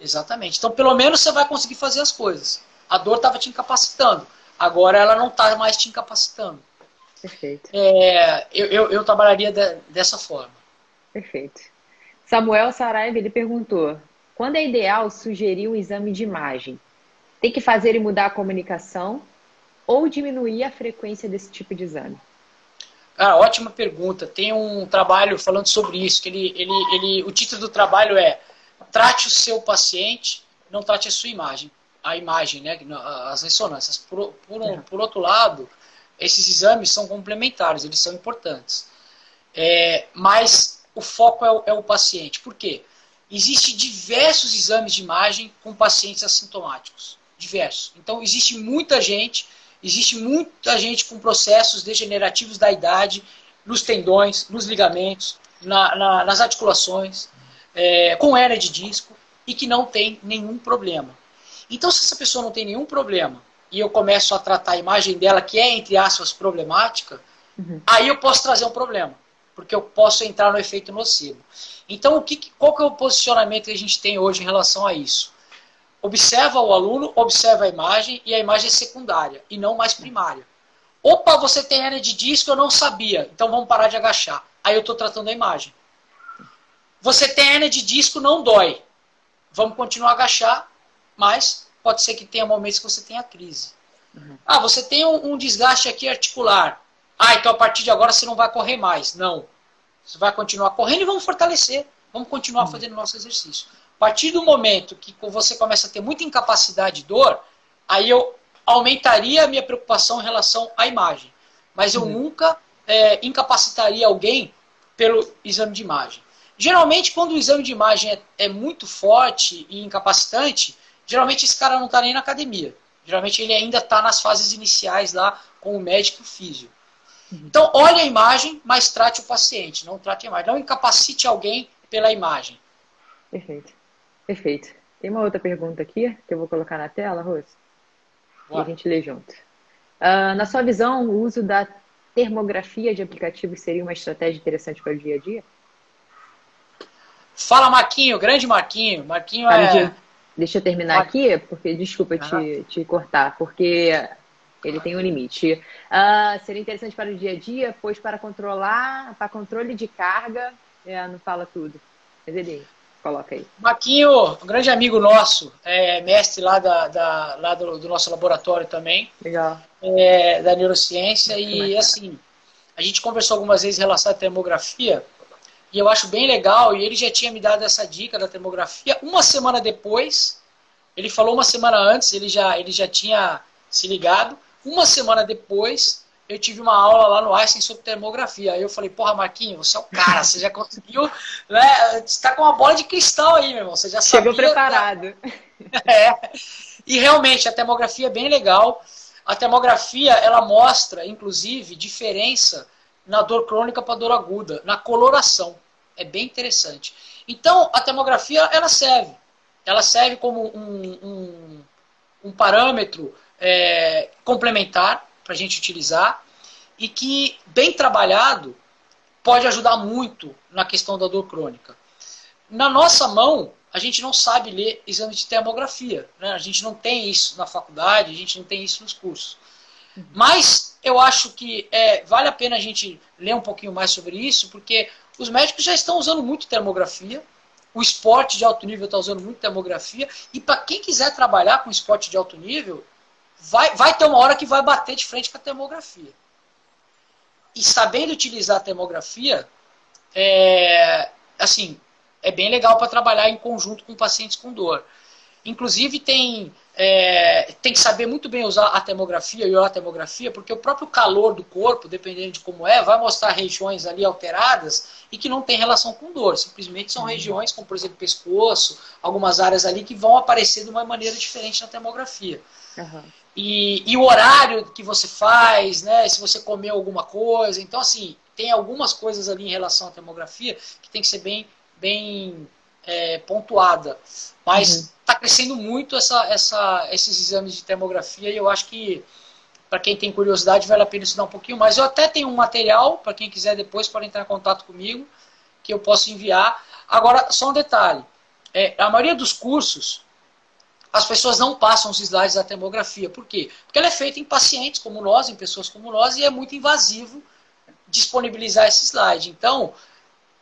Exatamente. Então, pelo menos você vai conseguir fazer as coisas. A dor estava te incapacitando. Agora ela não está mais te incapacitando. Perfeito. É, eu, eu, eu, trabalharia de, dessa forma. Perfeito. Samuel Saraiva ele perguntou: quando é ideal sugerir um exame de imagem? Tem que fazer e mudar a comunicação ou diminuir a frequência desse tipo de exame? Ah, ótima pergunta. Tem um trabalho falando sobre isso, que ele, ele, ele, o título do trabalho é Trate o seu paciente, não trate a sua imagem. A imagem, né? As ressonâncias. Por, por, um, por outro lado, esses exames são complementares, eles são importantes. É, mas o foco é o, é o paciente. Por quê? Existem diversos exames de imagem com pacientes assintomáticos. Diversos. Então, existe muita gente, existe muita gente com processos degenerativos da idade, nos tendões, nos ligamentos, na, na, nas articulações, é, com hernia de disco, e que não tem nenhum problema. Então, se essa pessoa não tem nenhum problema, e eu começo a tratar a imagem dela, que é, entre aspas, problemática, uhum. aí eu posso trazer um problema porque eu posso entrar no efeito nocivo. Então, o que, qual que é o posicionamento que a gente tem hoje em relação a isso? Observa o aluno, observa a imagem, e a imagem é secundária, e não mais primária. Opa, você tem hernia de disco, eu não sabia, então vamos parar de agachar. Aí eu estou tratando a imagem. Você tem hernia de disco, não dói. Vamos continuar a agachar, mas pode ser que tenha momentos que você tenha crise. Uhum. Ah, você tem um, um desgaste aqui articular. Ah, então a partir de agora você não vai correr mais. Não. Você vai continuar correndo e vamos fortalecer. Vamos continuar uhum. fazendo nosso exercício. A partir do momento que você começa a ter muita incapacidade e dor, aí eu aumentaria a minha preocupação em relação à imagem. Mas eu uhum. nunca é, incapacitaria alguém pelo exame de imagem. Geralmente, quando o exame de imagem é, é muito forte e incapacitante, geralmente esse cara não está nem na academia. Geralmente ele ainda está nas fases iniciais lá com o médico físico. Então, olhe a imagem, mas trate o paciente, não trate a imagem. Não incapacite alguém pela imagem. Perfeito. Perfeito. Tem uma outra pergunta aqui que eu vou colocar na tela, Rose. E a gente lê junto. Uh, na sua visão, o uso da termografia de aplicativos seria uma estratégia interessante para o dia a dia? Fala, Marquinho, grande Marquinho. Marquinho é. Deixa eu terminar aqui, porque desculpa uhum. te, te cortar, porque ele tem um limite. Uh, seria interessante para o dia a dia, pois para controlar, para controle de carga, é, não fala tudo. Mas ele coloca aí. Maquinho, um grande amigo nosso, é mestre lá, da, da lá do, do, nosso laboratório também. Legal. É, da neurociência. e assim, a gente conversou algumas vezes em relação à termografia. E eu acho bem legal, e ele já tinha me dado essa dica da termografia. Uma semana depois, ele falou uma semana antes, ele já, ele já tinha se ligado. Uma semana depois, eu tive uma aula lá no Einstein sobre termografia. Aí eu falei, porra, Marquinhos, você é o cara, você já conseguiu, né? Você tá com uma bola de cristal aí, meu irmão. Você já Chegou sabia, preparado. É. E realmente, a termografia é bem legal. A termografia, ela mostra, inclusive, diferença na dor crônica para dor aguda, na coloração. É bem interessante. Então, a termografia, ela serve. Ela serve como um, um, um parâmetro é, complementar para a gente utilizar e que, bem trabalhado, pode ajudar muito na questão da dor crônica. Na nossa mão, a gente não sabe ler exame de termografia. Né? A gente não tem isso na faculdade, a gente não tem isso nos cursos. Mas eu acho que é, vale a pena a gente ler um pouquinho mais sobre isso, porque os médicos já estão usando muito termografia, o esporte de alto nível está usando muito termografia, e para quem quiser trabalhar com esporte de alto nível, vai, vai ter uma hora que vai bater de frente com a termografia. E sabendo utilizar a termografia, é, assim, é bem legal para trabalhar em conjunto com pacientes com dor. Inclusive tem, é, tem que saber muito bem usar a termografia e a termografia, porque o próprio calor do corpo, dependendo de como é, vai mostrar regiões ali alteradas e que não tem relação com dor. Simplesmente são uhum. regiões, como por exemplo pescoço, algumas áreas ali que vão aparecer de uma maneira diferente na termografia. Uhum e, e, o horário que você faz, né? Se você comeu alguma coisa. Então, assim, tem algumas coisas ali em relação à termografia que tem que ser bem, bem é, pontuada. Mas está uhum. Tá crescendo muito essa, essa, esses exames de termografia e eu acho que para quem tem curiosidade vale a pena estudar um pouquinho mais. Eu até tenho um material, para quem quiser depois pode entrar em contato comigo, que eu posso enviar. Agora, só um detalhe. É, a maioria dos cursos as pessoas não passam os slides da termografia. Por quê? Porque ela é feita em pacientes como nós, em pessoas como nós, e é muito invasivo disponibilizar esse slide. Então,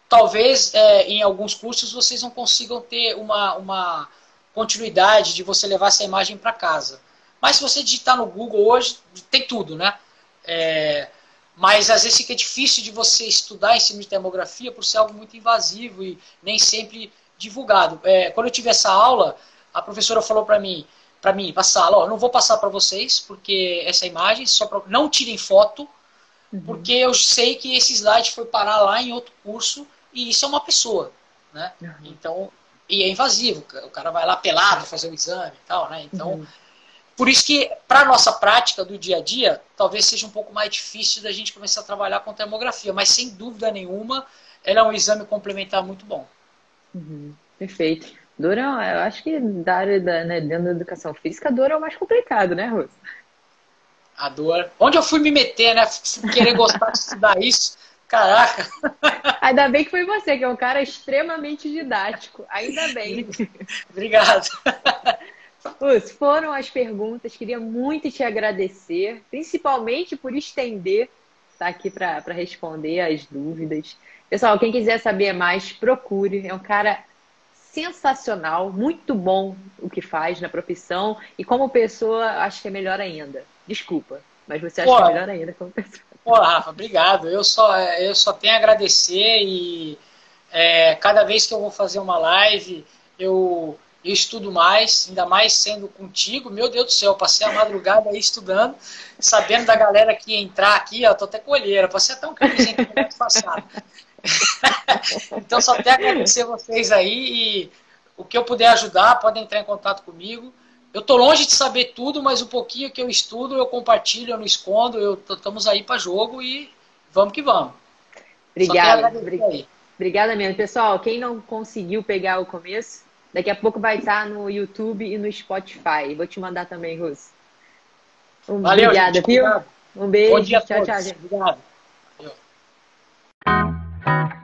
talvez é, em alguns cursos vocês não consigam ter uma, uma continuidade de você levar essa imagem para casa. Mas se você digitar no Google hoje, tem tudo, né? É, Mas às vezes fica difícil de você estudar em cima de termografia por ser algo muito invasivo e nem sempre divulgado. É, quando eu tive essa aula, a professora falou para mim, para mim, passar, ó, não vou passar para vocês porque essa imagem só pra, não tirem foto, uhum. porque eu sei que esse slide foi parar lá em outro curso e isso é uma pessoa, né? Uhum. Então, e é invasivo, o cara vai lá pelado fazer o exame e tal, né? Então, uhum. por isso que para nossa prática do dia a dia, talvez seja um pouco mais difícil da gente começar a trabalhar com termografia, mas sem dúvida nenhuma, ela é um exame complementar muito bom. Uhum. Perfeito. Dor é, eu acho que da área da, né, dentro da educação física, a dor é o mais complicado, né, Rosa? A dor. Onde eu fui me meter, né? Querer gostar de estudar isso. Caraca! Ainda bem que foi você, que é um cara extremamente didático. Ainda bem. Obrigado. Us, foram as perguntas. Queria muito te agradecer, principalmente por estender, tá aqui para responder as dúvidas. Pessoal, quem quiser saber mais, procure. É um cara sensacional, muito bom o que faz na profissão e como pessoa acho que é melhor ainda. Desculpa, mas você acha que é melhor ainda como pessoa. Pô, Rafa, obrigado. Eu só, eu só tenho a agradecer e é, cada vez que eu vou fazer uma live, eu, eu estudo mais, ainda mais sendo contigo. Meu Deus do céu, passei a madrugada aí estudando, sabendo da galera que ia entrar aqui, ó, tô até colheira, passei até um camisinho no passado. então só tenho a agradecer vocês aí e o que eu puder ajudar, podem entrar em contato comigo. Eu tô longe de saber tudo, mas o pouquinho que eu estudo, eu compartilho, eu não escondo, eu estamos aí para jogo e vamos que vamos. Obrigada. Obrigada mesmo. Pessoal, quem não conseguiu pegar o começo, daqui a pouco vai estar no YouTube e no Spotify. Vou te mandar também, Russo. Um, Valeu, obrigada, gente, viu? Um beijo. Tchau, tchau, gente. Obrigado. Valeu. Thank you.